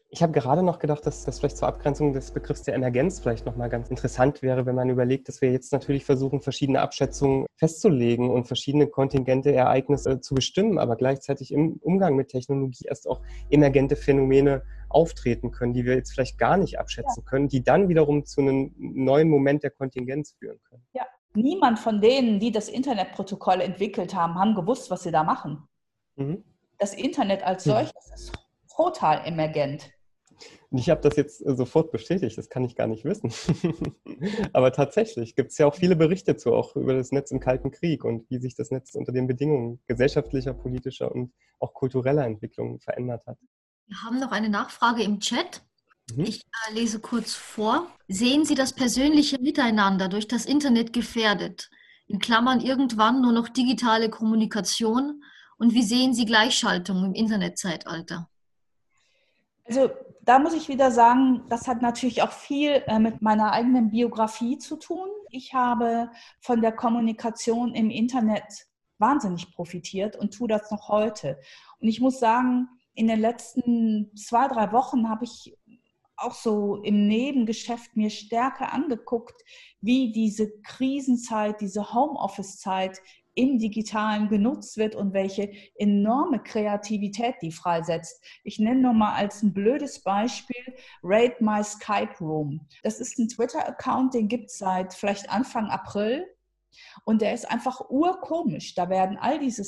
Ich habe gerade noch gedacht, dass das vielleicht zur Abgrenzung des Begriffs der Emergenz vielleicht nochmal ganz interessant wäre, wenn man überlegt, dass wir jetzt natürlich versuchen, verschiedene Abschätzungen festzulegen und verschiedene kontingente Ereignisse zu bestimmen, aber gleichzeitig im Umgang mit Technologie erst auch emergente Phänomene auftreten können, die wir jetzt vielleicht gar nicht abschätzen ja. können, die dann wiederum zu einem neuen Moment der Kontingenz führen können. Ja, niemand von denen, die das Internetprotokoll entwickelt haben, haben gewusst, was sie da machen. Mhm. Das Internet als solches ist total emergent. Ich habe das jetzt sofort bestätigt, das kann ich gar nicht wissen. (laughs) Aber tatsächlich gibt es ja auch viele Berichte zu, auch über das Netz im Kalten Krieg und wie sich das Netz unter den Bedingungen gesellschaftlicher, politischer und auch kultureller Entwicklung verändert hat. Wir haben noch eine Nachfrage im Chat. Mhm. Ich äh, lese kurz vor. Sehen Sie das persönliche Miteinander durch das Internet gefährdet? In Klammern irgendwann nur noch digitale Kommunikation? Und wie sehen Sie Gleichschaltung im Internetzeitalter? Also da muss ich wieder sagen, das hat natürlich auch viel äh, mit meiner eigenen Biografie zu tun. Ich habe von der Kommunikation im Internet wahnsinnig profitiert und tue das noch heute. Und ich muss sagen, in den letzten zwei, drei Wochen habe ich auch so im Nebengeschäft mir stärker angeguckt, wie diese Krisenzeit, diese Homeoffice-Zeit im Digitalen genutzt wird und welche enorme Kreativität die freisetzt. Ich nenne nur mal als ein blödes Beispiel Raid My Skype Room. Das ist ein Twitter-Account, den gibt es seit vielleicht Anfang April. Und der ist einfach urkomisch. Da werden all diese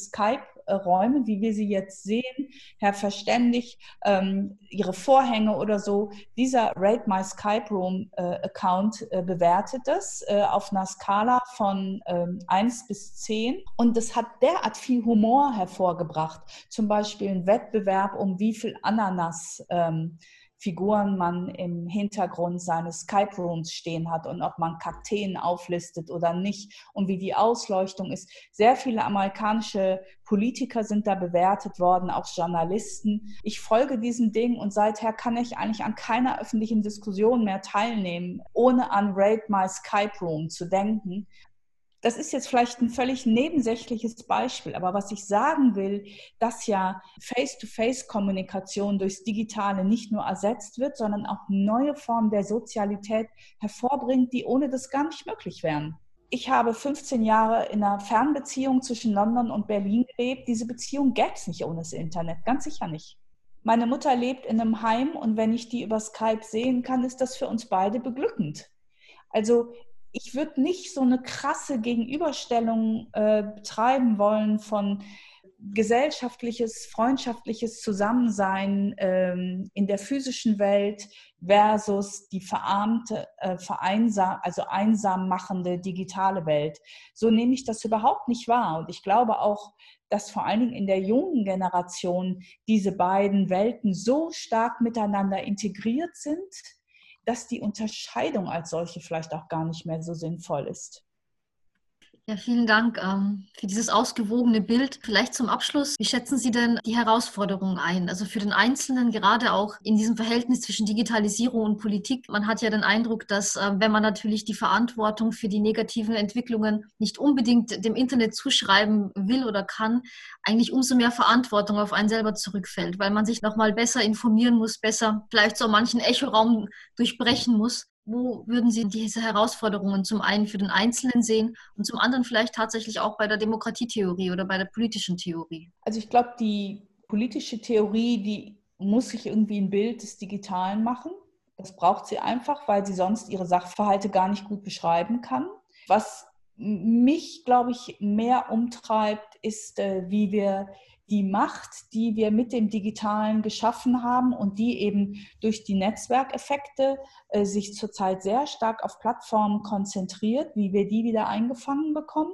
Skype-Räume, wie wir sie jetzt sehen, Herr Verständig, ähm, ihre Vorhänge oder so, dieser Rate My Skype Room äh, Account äh, bewertet das äh, auf einer Skala von ähm, 1 bis 10. Und das hat derart viel Humor hervorgebracht. Zum Beispiel ein Wettbewerb um wie viel Ananas. Ähm, Figuren man im Hintergrund seines Skype-Rooms stehen hat und ob man Kakteen auflistet oder nicht und wie die Ausleuchtung ist. Sehr viele amerikanische Politiker sind da bewertet worden, auch Journalisten. Ich folge diesem Ding und seither kann ich eigentlich an keiner öffentlichen Diskussion mehr teilnehmen, ohne an Raid My Skype Room zu denken das ist jetzt vielleicht ein völlig nebensächliches Beispiel, aber was ich sagen will, dass ja Face-to-Face-Kommunikation durchs Digitale nicht nur ersetzt wird, sondern auch neue Formen der Sozialität hervorbringt, die ohne das gar nicht möglich wären. Ich habe 15 Jahre in einer Fernbeziehung zwischen London und Berlin gelebt. Diese Beziehung gäbe es nicht ohne das Internet, ganz sicher nicht. Meine Mutter lebt in einem Heim und wenn ich die über Skype sehen kann, ist das für uns beide beglückend. Also ich würde nicht so eine krasse Gegenüberstellung äh, betreiben wollen von gesellschaftliches, freundschaftliches Zusammensein ähm, in der physischen Welt versus die verarmte, äh, vereinsam, also einsam machende digitale Welt. So nehme ich das überhaupt nicht wahr. Und ich glaube auch, dass vor allen Dingen in der jungen Generation diese beiden Welten so stark miteinander integriert sind, dass die Unterscheidung als solche vielleicht auch gar nicht mehr so sinnvoll ist. Ja, vielen Dank ähm, für dieses ausgewogene Bild. Vielleicht zum Abschluss, wie schätzen Sie denn die Herausforderungen ein? Also für den Einzelnen, gerade auch in diesem Verhältnis zwischen Digitalisierung und Politik. Man hat ja den Eindruck, dass äh, wenn man natürlich die Verantwortung für die negativen Entwicklungen nicht unbedingt dem Internet zuschreiben will oder kann, eigentlich umso mehr Verantwortung auf einen selber zurückfällt, weil man sich nochmal besser informieren muss, besser vielleicht so manchen Echoraum durchbrechen muss. Wo würden Sie diese Herausforderungen zum einen für den Einzelnen sehen und zum anderen vielleicht tatsächlich auch bei der Demokratietheorie oder bei der politischen Theorie? Also ich glaube, die politische Theorie, die muss sich irgendwie ein Bild des Digitalen machen. Das braucht sie einfach, weil sie sonst ihre Sachverhalte gar nicht gut beschreiben kann. Was mich, glaube ich, mehr umtreibt, ist, äh, wie wir die Macht, die wir mit dem Digitalen geschaffen haben und die eben durch die Netzwerkeffekte äh, sich zurzeit sehr stark auf Plattformen konzentriert, wie wir die wieder eingefangen bekommen,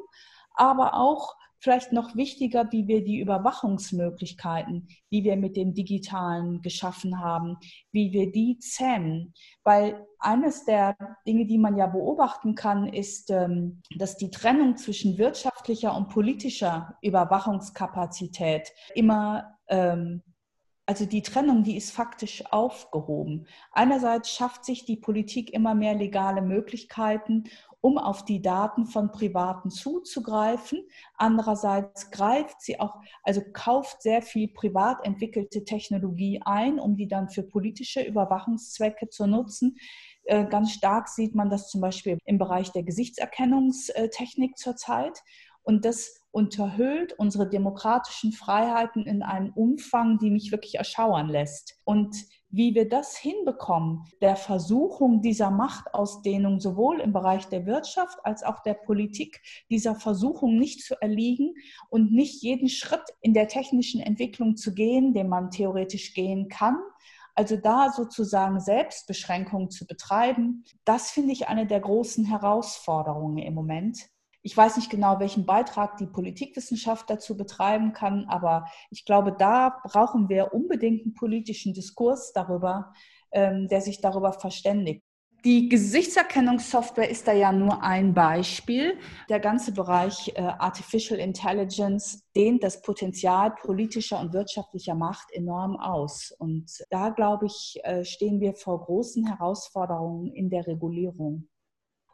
aber auch vielleicht noch wichtiger, wie wir die Überwachungsmöglichkeiten, die wir mit dem Digitalen geschaffen haben, wie wir die zähmen. Weil eines der Dinge, die man ja beobachten kann, ist, ähm, dass die Trennung zwischen wirtschaftlicher und politischer Überwachungskapazität immer ähm, also die Trennung, die ist faktisch aufgehoben. Einerseits schafft sich die Politik immer mehr legale Möglichkeiten, um auf die Daten von Privaten zuzugreifen. Andererseits greift sie auch, also kauft sehr viel privat entwickelte Technologie ein, um die dann für politische Überwachungszwecke zu nutzen. Äh, ganz stark sieht man das zum Beispiel im Bereich der Gesichtserkennungstechnik zurzeit. Und das unterhöhlt unsere demokratischen Freiheiten in einem Umfang, die mich wirklich erschauern lässt. Und wie wir das hinbekommen, der Versuchung dieser Machtausdehnung sowohl im Bereich der Wirtschaft als auch der Politik, dieser Versuchung nicht zu erliegen und nicht jeden Schritt in der technischen Entwicklung zu gehen, den man theoretisch gehen kann, also da sozusagen Selbstbeschränkungen zu betreiben, das finde ich eine der großen Herausforderungen im Moment. Ich weiß nicht genau, welchen Beitrag die Politikwissenschaft dazu betreiben kann, aber ich glaube, da brauchen wir unbedingt einen politischen Diskurs darüber, ähm, der sich darüber verständigt. Die Gesichtserkennungssoftware ist da ja nur ein Beispiel. Der ganze Bereich äh, Artificial Intelligence dehnt das Potenzial politischer und wirtschaftlicher Macht enorm aus. Und da, glaube ich, äh, stehen wir vor großen Herausforderungen in der Regulierung.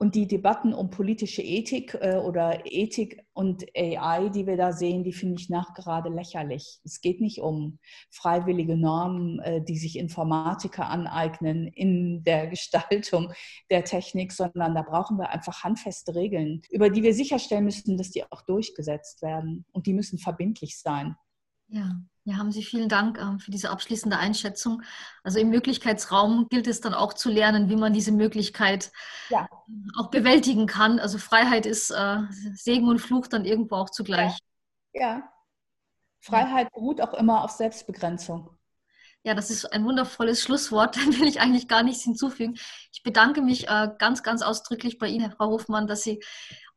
Und die Debatten um politische Ethik äh, oder Ethik und AI, die wir da sehen, die finde ich nachgerade lächerlich. Es geht nicht um freiwillige Normen, äh, die sich Informatiker aneignen in der (laughs) Gestaltung der Technik, sondern da brauchen wir einfach handfeste Regeln, über die wir sicherstellen müssen, dass die auch durchgesetzt werden. Und die müssen verbindlich sein. Ja. Ja, haben Sie vielen Dank äh, für diese abschließende Einschätzung. Also im Möglichkeitsraum gilt es dann auch zu lernen, wie man diese Möglichkeit ja. auch bewältigen kann. Also Freiheit ist äh, Segen und Fluch dann irgendwo auch zugleich. Ja. ja. Freiheit beruht auch immer auf Selbstbegrenzung. Ja, das ist ein wundervolles Schlusswort. (laughs) Da will ich eigentlich gar nichts hinzufügen. Ich bedanke mich äh, ganz, ganz ausdrücklich bei Ihnen, Frau Hofmann, dass Sie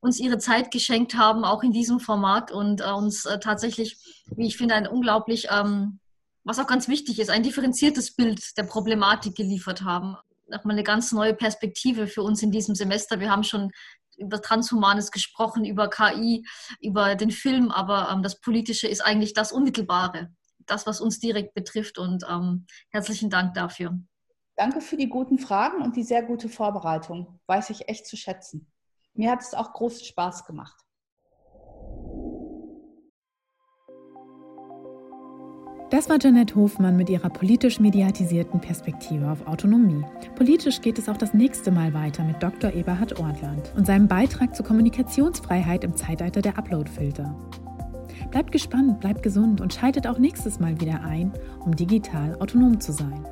uns ihre Zeit geschenkt haben, auch in diesem Format und äh, uns äh, tatsächlich, wie ich finde, ein unglaublich, ähm, was auch ganz wichtig ist, ein differenziertes Bild der Problematik geliefert haben. Nochmal eine ganz neue Perspektive für uns in diesem Semester. Wir haben schon über Transhumanes gesprochen, über KI, über den Film, aber ähm, das Politische ist eigentlich das Unmittelbare, das, was uns direkt betrifft. Und ähm, herzlichen Dank dafür. Danke für die guten Fragen und die sehr gute Vorbereitung. Weiß ich echt zu schätzen. Mir hat es auch großen Spaß gemacht. Das war Janette Hofmann mit ihrer politisch mediatisierten Perspektive auf Autonomie. Politisch geht es auch das nächste Mal weiter mit Dr. Eberhard Ortland und seinem Beitrag zur Kommunikationsfreiheit im Zeitalter der Uploadfilter. Bleibt gespannt, bleibt gesund und schaltet auch nächstes Mal wieder ein, um digital autonom zu sein.